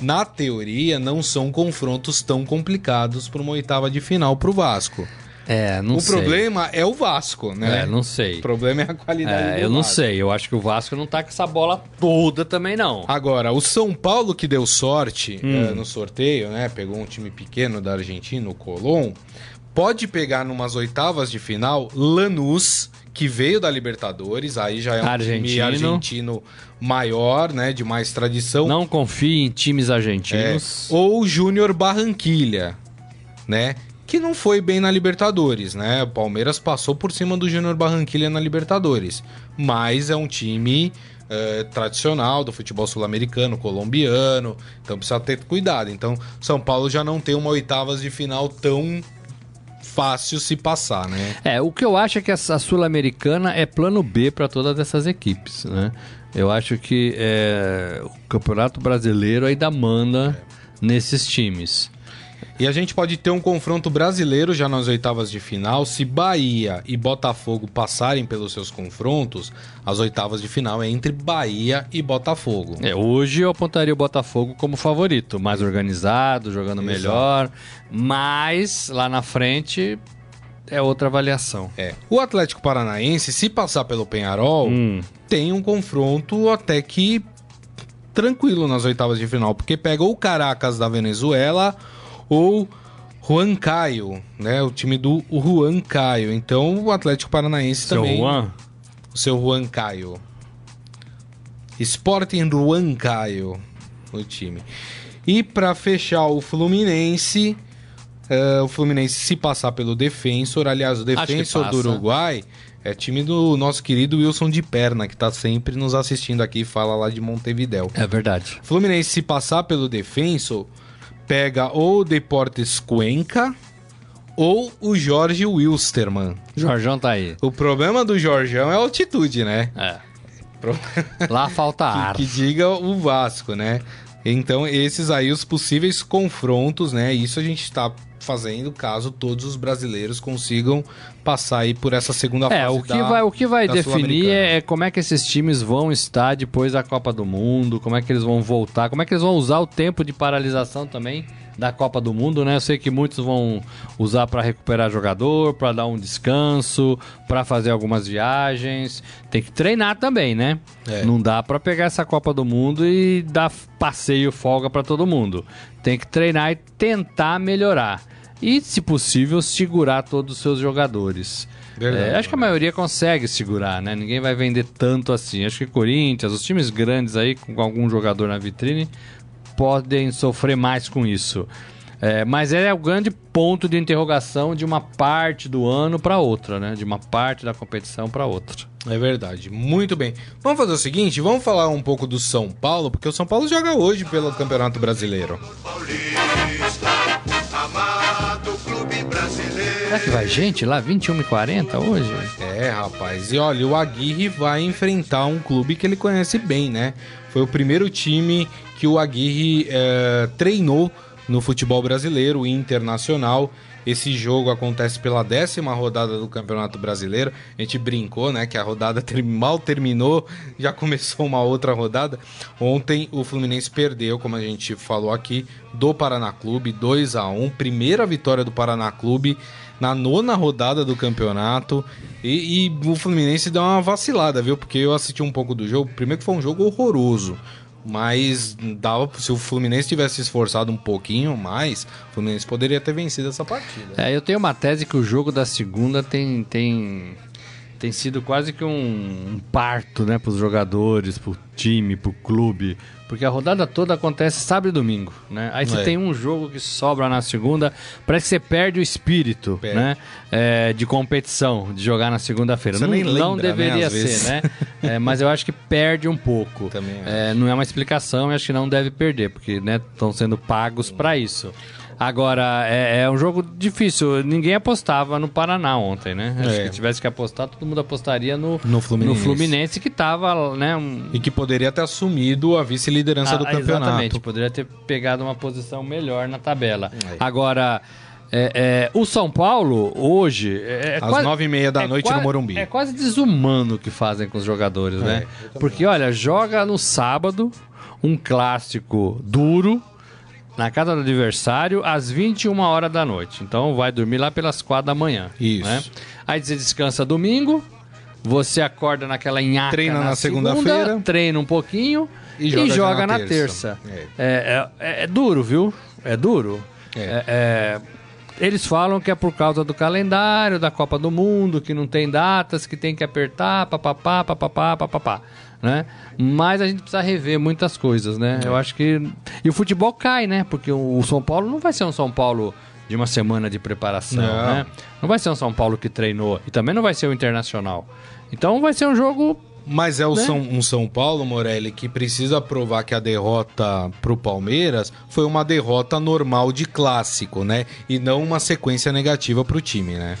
B: Na teoria, não são confrontos tão complicados para uma oitava de final para o Vasco.
C: É, não
B: o
C: sei.
B: problema é o Vasco, né?
C: É, não sei.
B: O problema é a qualidade
C: É,
B: do
C: eu não
B: Vasco.
C: sei. Eu acho que o Vasco não tá com essa bola toda também, não.
B: Agora, o São Paulo que deu sorte
C: Hum.
B: eh, no sorteio, né? Pegou um time pequeno da Argentina, o Colón. Pode pegar numas oitavas de final Lanús, que veio da Libertadores, aí já é um time
C: Argentino.
B: argentino maior, né? De mais tradição.
C: Não confie em times
B: É,
C: argentinos.
B: ou o Júnior Barranquilha, né? Que não foi bem na Libertadores, né? O Palmeiras passou por cima do Júnior Barranquilha na Libertadores. Mas é um time eh, tradicional do futebol sul-americano, colombiano. Então precisa ter cuidado. Então, São Paulo já não tem uma oitavas de final tão fácil se passar, né?
C: É, o que eu acho é que essa Sul-Americana é plano B para todas essas equipes, né? Eu acho que é, o Campeonato Brasileiro ainda manda nesses times.
B: E a gente pode ter um confronto brasileiro já nas oitavas de final. Se Bahia e Botafogo passarem pelos seus confrontos, as oitavas de final é entre Bahia e Botafogo.
C: É, hoje eu apontaria o Botafogo como favorito, mais organizado, jogando
B: Exato.
C: melhor, mas lá na frente é outra avaliação.
B: É. O Atlético Paranaense, se passar pelo Penharol,
C: Hum.
B: tem um confronto até que tranquilo nas oitavas de final, porque pega ou Caracas da Venezuela ou Juan Caio, né? O time do Juan Caio. Então o Atlético Paranaense
C: Seu
B: também.
C: Juan,
B: O seu Juan Caio. Sporting Juan Caio, o time. E para fechar o Fluminense, eh, o Fluminense se passar pelo Defensor, aliás, o Defensor do. Uruguai é time do nosso querido Wilson de Perna, que tá sempre nos assistindo aqui, fala lá de Montevidéu.
C: é verdade.
B: Fluminense se passar pelo Defensor, pega ou o Deportes Cuenca ou o Jorge Wilstermann.
C: Jorjão tá aí.
B: O problema do Jorgão é a altitude, né?
C: É.
B: Pro-
C: Lá falta [laughs] ar.
B: que, que diga o Vasco, né? Então, esses aí os possíveis confrontos, né? Isso a gente está fazendo caso todos os brasileiros consigam passar aí por essa segunda
C: É,
B: fase
C: o que
B: da-
C: vai, o que vai definir é, é como é que esses times vão estar depois da Copa do Mundo, como é que eles vão voltar, como é que eles vão usar o tempo de paralisação também da Copa do Mundo, né? Eu sei que muitos vão usar para recuperar jogador, para dar um descanso, para fazer algumas viagens. Tem que treinar também, né?
B: É.
C: Não dá para pegar essa Copa do Mundo e dar passeio, folga para todo mundo. Tem que treinar e tentar melhorar. E, se possível, segurar todos os seus jogadores.
B: Verdade,
C: É, acho que a maioria consegue segurar, né? Ninguém vai vender tanto assim. Acho que Corinthians, os times grandes aí, com algum jogador na vitrine, podem sofrer mais com isso. É, mas é o grande ponto de interrogação de uma parte do ano para outra, né? De uma parte da competição para outra.
B: É verdade, muito bem. Vamos fazer o seguinte, vamos falar um pouco do São Paulo, porque o São Paulo joga hoje pelo Campeonato Brasileiro.
C: Será que vai gente lá 21 e 40 hoje?
B: É, rapaz. E olha, o Aguirre vai enfrentar um clube que ele conhece bem, né? Foi o primeiro time que o Aguirre eh, treinou no futebol brasileiro, o Internacional. Esse jogo acontece pela décima rodada do Campeonato Brasileiro. A gente brincou, né? Que a rodada [laughs] mal terminou, já começou uma outra rodada. Ontem o Fluminense perdeu, como a gente falou aqui, do Paraná Clube, 2 a 1 Primeira vitória do Paraná Clube na nona rodada do campeonato. E, e o Fluminense deu uma vacilada, viu? Porque eu assisti um pouco do jogo. Primeiro que foi um jogo horroroso. Mas dava, se o Fluminense tivesse se esforçado um pouquinho mais, o Fluminense poderia ter vencido essa partida.
C: É, eu tenho uma tese que o jogo da segunda tem, tem, tem sido quase que um, um parto, né, para os jogadores, para o time, para o clube, porque a rodada toda acontece sábado e domingo, né? Aí você
B: É.
C: tem um jogo que sobra na segunda, parece que você perde o espírito,
B: Perde.
C: né, é, de competição, de jogar na segunda-feira. Não,
B: nem
C: não
B: lembra, né,
C: deveria
B: vezes.
C: ser, né? É, mas eu acho que perde um pouco.
B: Também.
C: É, não é uma explicação e acho que não deve perder, porque estão sendo pagos para isso. Agora, é, é um jogo difícil. Ninguém apostava no Paraná ontem, né? Acho
B: É.
C: que tivesse que apostar, todo mundo apostaria no,
B: No Fluminense.
C: no Fluminense que tava, né? um-
B: E que poderia ter assumido a vice-liderança do
C: Ah,
B: campeonato.
C: Exatamente, poderia ter pegado uma posição melhor na tabela.
B: É.
C: Agora, é, é, o São Paulo, hoje. É, é
B: Às nove e meia da
C: é
B: noite no Morumbi.
C: É quase desumano o que fazem com os jogadores, né? Porque, olha, joga no sábado um clássico duro na casa do adversário às 21 horas da noite. Então vai dormir lá pelas 4 da manhã.
B: Isso.
C: né? Aí você descansa domingo, você acorda naquela nhaca
B: Treina na
C: segunda,
B: segunda-feira.
C: treina um pouquinho
B: E
C: e
B: joga
C: joga,
B: na
C: na
B: terça.
C: terça. É, é- é duro, viu? É duro.
B: É.
C: É- é- eles falam que é por causa do calendário, da Copa do Mundo, que não tem datas, que tem que apertar, papapá, papapá, papapá, né? Mas a gente precisa rever muitas coisas, né?
B: É.
C: Eu acho que... E o futebol cai, né? Porque o São Paulo não vai ser um São Paulo de uma semana de preparação,
B: Não.
C: né? Não vai ser um São Paulo que treinou. E também não vai ser o Internacional. Então vai ser um jogo
B: Mas é o
C: Né?
B: São, um São Paulo, Morelli, que precisa provar que a derrota pro Palmeiras foi uma derrota normal de clássico, né? E não uma sequência negativa pro time, né?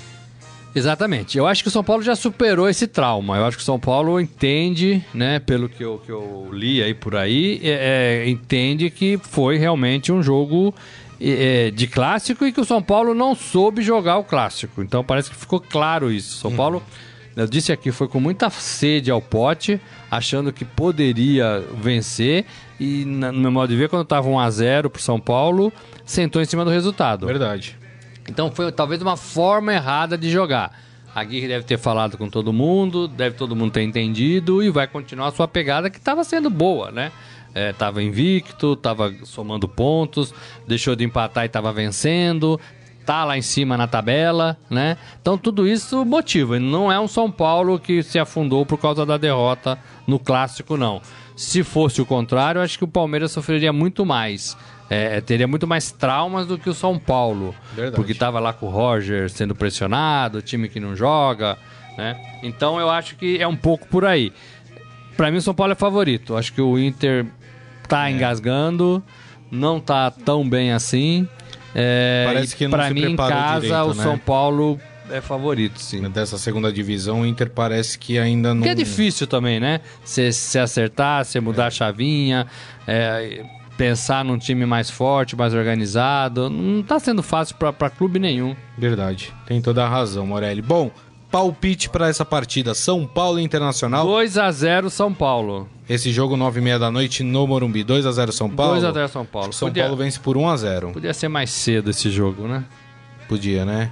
C: Exatamente. Eu acho que o São Paulo já superou esse trauma. Eu acho que o São Paulo entende, né, pelo que eu, que eu li aí por aí, é, é, entende que foi realmente um jogo é, de clássico e que o São Paulo não soube jogar o clássico. Então parece que ficou claro isso. São Paulo, eu disse aqui, foi com muita sede ao pote, achando que poderia vencer e, na- no meu modo de ver, quando estava 1 a 0 pro São Paulo, sentou em cima do resultado.
B: Verdade.
C: Então foi talvez uma forma errada de jogar. A Guirre deve ter falado com todo mundo, deve todo mundo ter entendido e vai continuar a sua pegada que estava sendo boa, né? É, tava invicto, tava somando pontos, deixou de empatar e tava vencendo, tá lá em cima na tabela, né? Então tudo isso motiva. Não é um São Paulo que se afundou por causa da derrota no clássico, não. Se fosse o contrário, acho que o Palmeiras sofreria muito mais. É, teria muito mais traumas do que o São Paulo.
B: Verdade.
C: Porque tava lá com o Roger sendo pressionado, time que não joga, né? Então eu acho que é um pouco por aí. Pra mim o São Paulo é favorito. Acho que o Inter tá engasgando, não tá tão bem assim. É,
B: Parece que não
C: pra
B: se
C: mim em casa
B: direito,
C: o
B: né?
C: São Paulo é favorito, sim.
B: Dessa segunda divisão, o Inter parece que ainda não.
C: Porque é difícil também, né? Você se acertar, você mudar a chavinha, é, pensar num time mais forte, mais organizado. Não tá sendo fácil pra, pra clube nenhum.
B: Verdade. Tem toda a razão, Morelli. Bom, palpite pra essa partida: São Paulo Internacional.
C: 2 a 0 São Paulo.
B: Esse jogo, 9h30 da noite no Morumbi. 2x0 São Paulo.
C: 2 a 0 São Paulo.
B: São
C: Podia-
B: Paulo vence por 1x0.
C: Podia ser mais cedo esse jogo, né?
B: Podia, né?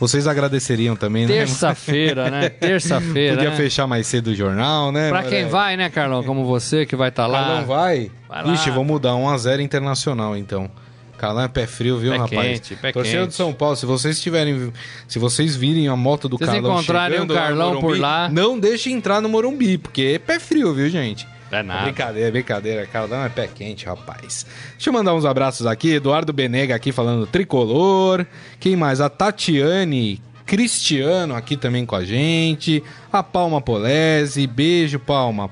B: Vocês agradeceriam também, né?
C: Terça-feira, né? [laughs] Terça-feira.
B: Podia
C: né?
B: fechar mais cedo o jornal, né?
C: Pra quem vai, né, Carlão? Como você que vai estar lá.
B: Carlão vai?
C: Vai lá.
B: Ixi, vou mudar 1x0 internacional, então. Carlão é pé frio, viu,
C: Pé
B: rapaz?
C: quente, pé
B: Torcedor
C: quente.
B: do São Paulo, se vocês tiverem. Se vocês virem a moto do
C: Se vocês
B: Carlão
C: encontrarem um
B: lá no
C: Carlão por
B: Morumbi,
C: lá-
B: Não deixe entrar no Morumbi, porque é pé frio, viu, gente?
C: É nada.
B: Brincadeira, brincadeira. Carlão é pé quente, rapaz. Deixa eu mandar uns abraços aqui. Eduardo Benega aqui falando tricolor. Quem mais? A Tatiane Cristiano aqui também com a gente. A Palma Polese. Beijo, Palma.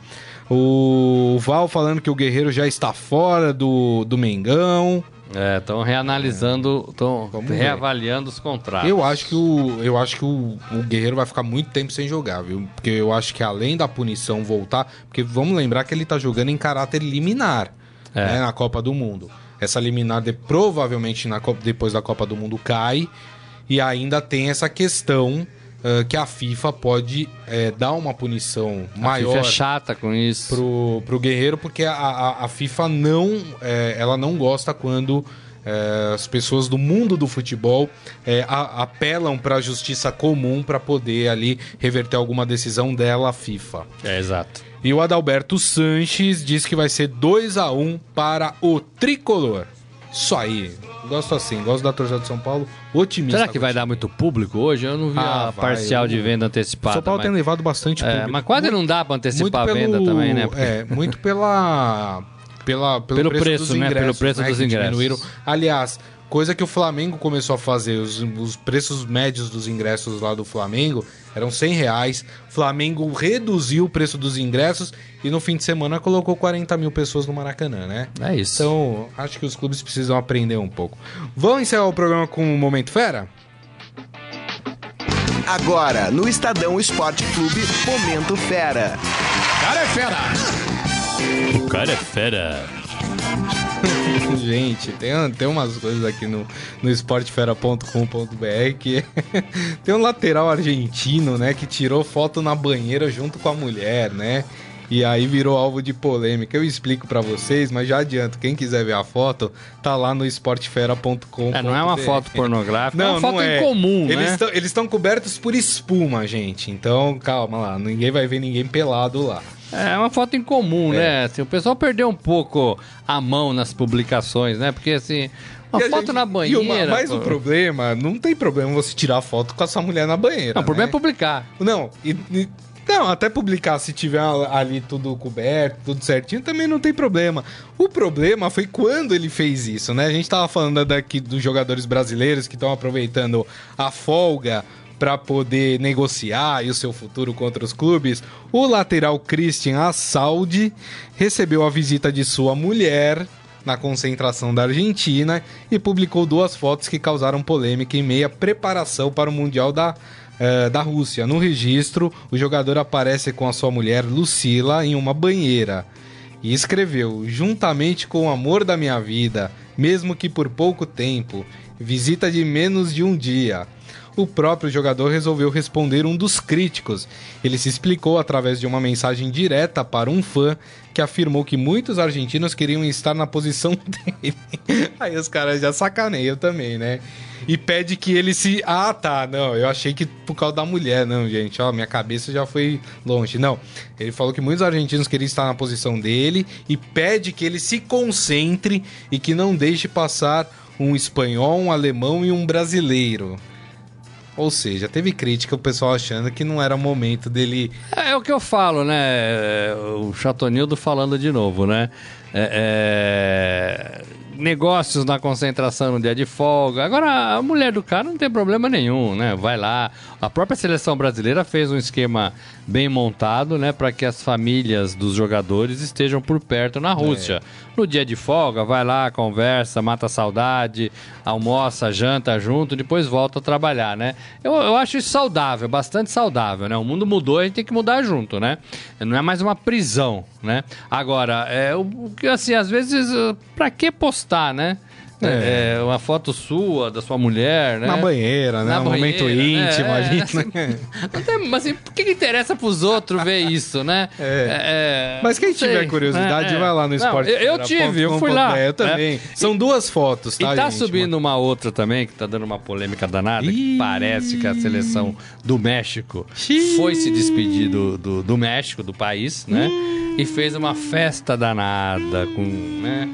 B: O Val falando que o Guerreiro já está fora do, do Mengão.
C: É, estão reanalisando, estão reavaliando os contratos.
B: Eu acho que, o, eu acho que o, o Guerreiro vai ficar muito tempo sem jogar, viu? Porque eu acho que além da punição voltar. Porque vamos lembrar que ele tá jogando em caráter liminar
C: É.
B: né, na Copa do Mundo. Essa liminar de- provavelmente na Copa- depois da Copa do Mundo cai. E ainda tem essa questão ah, que a FIFA pode eh, dar uma punição
C: A
B: maior
C: FIFA é chata com isso.
B: pro, pro Guerreiro, porque a, a, a FIFA não, é, ela não gosta quando é, as pessoas do mundo do futebol é, a- apelam para a justiça comum para poder ali reverter alguma decisão dela, a FIFA.
C: É, exato.
B: E o Adalberto Sanches diz que vai ser 2 a 1 para o Tricolor. Isso aí. Gosto assim, gosto da torcida de São Paulo. Otimista.
C: Será que vai dar muito público hoje? Eu não vi
B: Ah,
C: a
B: vai,
C: parcial
B: eu-
C: de venda antecipada.
B: São Paulo
C: mas...
B: tem levado bastante
C: É,
B: público.
C: mas quase não dá pra antecipar a venda também, né? Porque-
B: É, muito pela, pela, pelo,
C: Pelo
B: preço,
C: preço,
B: dos
C: né?
B: ingressos.
C: Pelo preço
B: né,
C: dos ingressos.
B: diminuíram. Aliás, coisa que o Flamengo começou a fazer, os, os preços médios dos ingressos lá do Flamengo eram 100 reais. Flamengo reduziu o preço dos ingressos e no fim de semana colocou 40 mil pessoas no Maracanã, né?
C: É isso.
B: Então, acho que os clubes precisam aprender um pouco. Vamos encerrar o programa com o Momento Fera?
A: Agora, no Estadão Esporte Clube, Momento Fera.
C: O cara é fera. [laughs]
B: Gente, tem, tem umas coisas aqui no, no esportefera.com.br que [laughs] tem um lateral argentino, né, que tirou foto na banheira junto com a mulher, né? E aí virou alvo de polêmica. Eu explico pra vocês, mas já adianto, quem quiser ver a foto, tá lá no esportefera.com.
C: É, não é uma foto [laughs] pornográfica, é
B: Não,
C: uma foto
B: não é.
C: incomum,
B: eles
C: né?
B: Eles estão cobertos por espuma, gente. Então, calma lá, ninguém vai ver ninguém pelado lá.
C: É uma foto incomum,
B: É.
C: né? Assim, o pessoal perdeu um pouco a mão nas publicações, né? Porque assim, uma
B: E
C: foto
B: gente-
C: na
B: e
C: banheira.
B: uma- mas
C: pô.
B: o problema, não tem problema você tirar foto com a sua mulher na banheira.
C: Não, o problema
B: né?
C: é publicar.
B: Não, e, e- não, até publicar se tiver ali tudo coberto, tudo certinho, também não tem problema. O problema foi quando ele fez isso, né? A gente tava falando daqui dos jogadores brasileiros que estão aproveitando a folga para poder negociar o seu futuro contra os clubes. O lateral Christian Assaldi recebeu a visita de sua mulher na concentração da Argentina e publicou duas fotos que causaram polêmica em meia preparação para o Mundial da, uh, da Rússia. No registro, o jogador aparece com a sua mulher Lucila em uma banheira e escreveu: Juntamente com o amor da minha vida, mesmo que por pouco tempo, visita de menos de um dia o próprio jogador resolveu responder um dos críticos. Ele se explicou através de uma mensagem direta para um fã que afirmou que muitos argentinos queriam estar na posição [laughs] dele. Aí os caras já sacaneiam também, né? E pede que ele se. Ah, tá. Não, eu achei que por causa da mulher, não, gente. Ó, minha cabeça já foi longe. Não. Ele falou que muitos argentinos queriam estar na posição dele e pede que ele se concentre e que não deixe passar um espanhol, um alemão e um brasileiro. Ou seja, teve crítica, o pessoal achando que não era momento dele.
C: É, é o que eu falo, né? É, o Chatonildo falando de novo, né? É, é negócios na concentração no dia de folga. Agora, a mulher do cara não tem problema nenhum, né? Vai lá. A própria seleção brasileira fez um esquema bem montado, né? Para que as famílias dos jogadores estejam por perto na Rússia. É. No dia de folga, vai lá, conversa, mata a saudade, almoça, janta junto, depois volta a trabalhar, né? Eu, eu acho isso saudável, bastante saudável, né? O mundo mudou, a gente tem que mudar junto, né? Não é mais uma prisão, né? Agora, é, o que assim, às vezes, para que postar, né? É. é. uma foto sua, da sua mulher, né?
B: Na banheira, né?
C: Na
B: um
C: banheira,
B: momento íntimo
C: é,
B: ali.
C: Assim,
B: né?
C: mas assim, por que, interessa pros outros ver isso, né?
B: É. mas quem tiver curiosidade, vai lá no esporte.
C: Eu, eu tive, eu fui lá.
B: Eu também. São duas fotos, tá,
C: E tá
B: gente,
C: subindo
B: mano?
C: uma outra também, que tá dando uma polêmica danada, que parece que a seleção do México foi se despedir do, do, do México, do país, né? E fez uma festa danada com, né?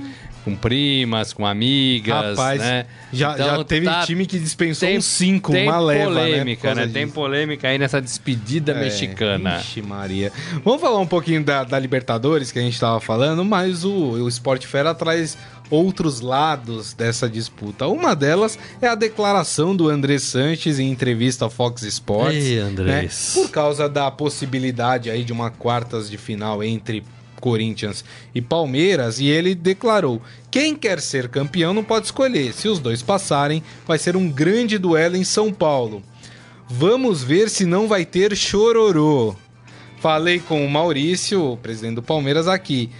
C: Com primas, com amigas,
B: Rapaz,
C: né?
B: Já,
C: Então,
B: já teve
C: tá-
B: time que dispensou
C: tem,
B: uns cinco,
C: tem
B: uma leva,
C: polêmica,
B: né?
C: né? Tem polêmica aí nessa despedida
B: É,
C: mexicana.
B: Ixi, Maria. Vamos falar um pouquinho da, da Libertadores que a gente tava falando, mas o, o Sport Fera traz outros lados dessa disputa. Uma delas é a declaração do André Sanches em entrevista ao Fox Sports.
C: Ei, Andrés.
B: né? Por causa da possibilidade aí de uma quartas de final entre Corinthians e Palmeiras, e ele declarou: quem quer ser campeão não pode escolher. Se os dois passarem, vai ser um grande duelo em São Paulo. Vamos ver se não vai ter chororô. Falei com o Maurício, o presidente do Palmeiras, aqui.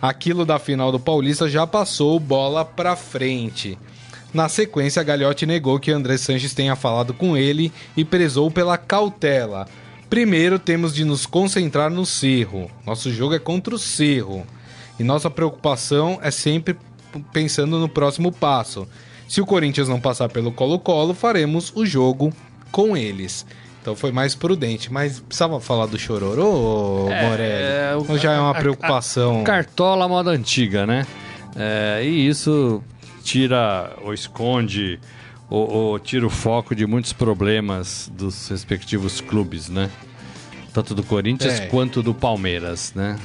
B: Aquilo da final do Paulista já passou, bola pra frente. Na sequência, Gagliotti negou que André Sanches tenha falado com ele e prezou pela cautela. Primeiro, temos de nos concentrar no Cerro. Nosso jogo é contra o Cerro. E nossa preocupação é sempre pensando no próximo passo. Se o Corinthians não passar pelo Colo-Colo, faremos o jogo com eles. Então foi mais prudente. Mas precisava falar do Chororô,
C: É,
B: Morelli?
C: é, o-
B: já é uma
C: a- a-
B: preocupação?
C: Cartola moda antiga, né? É, e isso tira ou esconde ou, ou tira o foco de muitos problemas dos respectivos clubes, né? Tanto do Corinthians
B: É.
C: quanto do Palmeiras, né?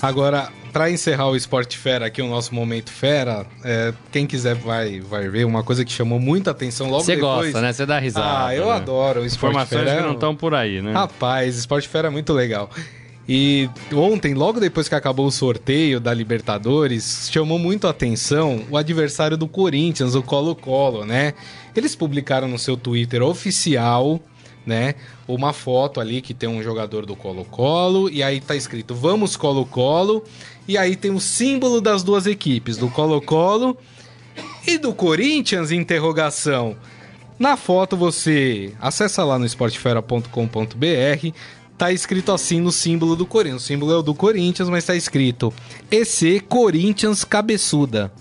B: Agora, para encerrar o Esporte Fera aqui, o nosso momento fera, é, quem quiser vai, vai ver uma coisa que chamou muita atenção logo
C: Você
B: depois.
C: gosta, né? Você dá risada.
B: Ah, eu
C: né?
B: adoro o Esporte
C: Informações
B: Fera.
C: que
B: é
C: não estão por aí, né?
B: Rapaz, Esporte Fera é muito legal. E ontem, logo depois que acabou o sorteio da Libertadores, chamou muito a atenção o adversário do Corinthians, o Colo-Colo, né? Eles publicaram no seu Twitter oficial, né, uma foto ali que tem um jogador do Colo-Colo e aí tá escrito "Vamos Colo-Colo" e aí tem o símbolo das duas equipes, do Colo-Colo e do Corinthians interrogação. Na foto você acessa lá no esportefera.com.br, tá escrito assim no símbolo do Corinthians. O símbolo é o do Corinthians, mas tá escrito EC Corinthians Cabeçuda.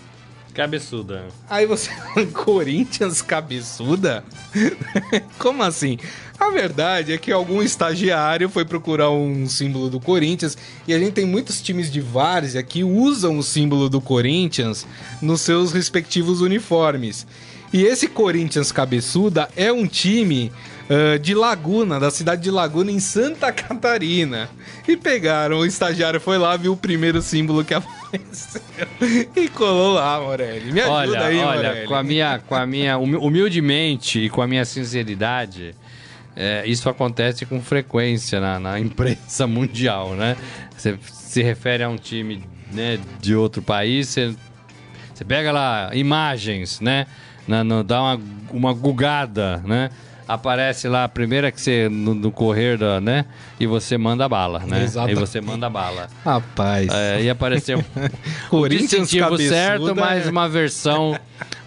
C: Cabeçuda.
B: Aí você [laughs] Corinthians Cabeçuda? [laughs] Como assim? A verdade é que algum estagiário foi procurar um símbolo do Corinthians e a gente tem muitos times de várzea que usam o símbolo do Corinthians nos seus respectivos uniformes. E esse Corinthians Cabeçuda é um time ah, de Laguna, da cidade de Laguna, em Santa Catarina. E pegaram, o estagiário foi lá, viu o primeiro símbolo que [laughs] apareceu e colou lá, Morelli. Me ajuda
C: Olha,
B: aí,
C: olha,
B: Morelli.
C: com a minha, com a minha humi- humildemente e com a minha sinceridade, é, isso acontece com frequência na, na imprensa [laughs] mundial, né? Você se refere a um time né, de outro país, você Você pega lá imagens, né? Na, no, dá uma, uma gugada, né? Aparece lá a primeira que você no, no correr da, né? E você manda bala, né?
B: Exatamente.
C: E você manda bala.
B: Rapaz.
C: É, e apareceu [laughs] o distintivo
B: cabeçuda
C: certo, mas
B: é-
C: uma versão.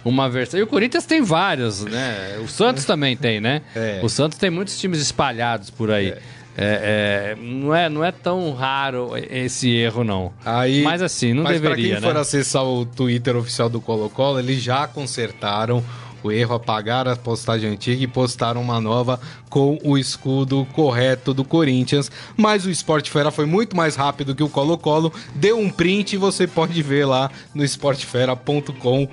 C: Uma versão. E o Corinthians tem vários, né? O Santos também tem, né?
B: É.
C: O Santos tem muitos times espalhados por aí. É, é, não, é, não é tão raro esse erro, não.
B: Aí,
C: Mas assim, não
B: mas
C: deveria,
B: pra quem for
C: né?
B: acessar o Twitter oficial do Colo-Colo, eles já consertaram o erro, apagaram a postagem antiga e postaram uma nova com o escudo correto do Corinthians. Mas o Sport Fera foi muito mais rápido que o Colo-Colo. Deu um print e você pode ver lá no esportefera.com.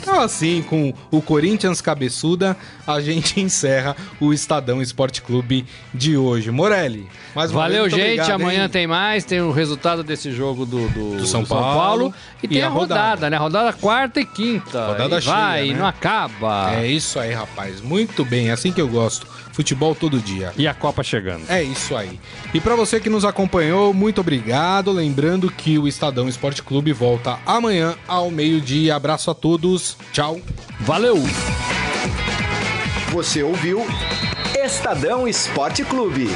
B: Então, assim, com o Corinthians cabeçuda, a gente [laughs] encerra o Estadão Esporte Clube de hoje. Morelli, mais uma
C: Valeu,
B: vez,
C: gente.
B: obrigado,
C: Amanhã
B: hein?
C: tem mais. Tem o resultado desse jogo do, do,
B: Do São
C: do
B: Paulo.
C: E
B: E
C: tem a rodada,
B: rodada.
C: né? Rodada quarta e quinta.
B: Rodada
C: E vai,
B: cheia,
C: e
B: né?
C: não acaba.
B: É isso aí, rapaz. Muito bem, é assim que eu gosto. Futebol todo dia.
C: E a Copa chegando.
B: É isso aí. E pra você que nos acompanhou, muito obrigado. Lembrando que o Estadão Esporte Clube volta amanhã ao meio-dia. Abraço a todos. Tchau.
C: Valeu!
A: Você ouviu Estadão Esporte Clube.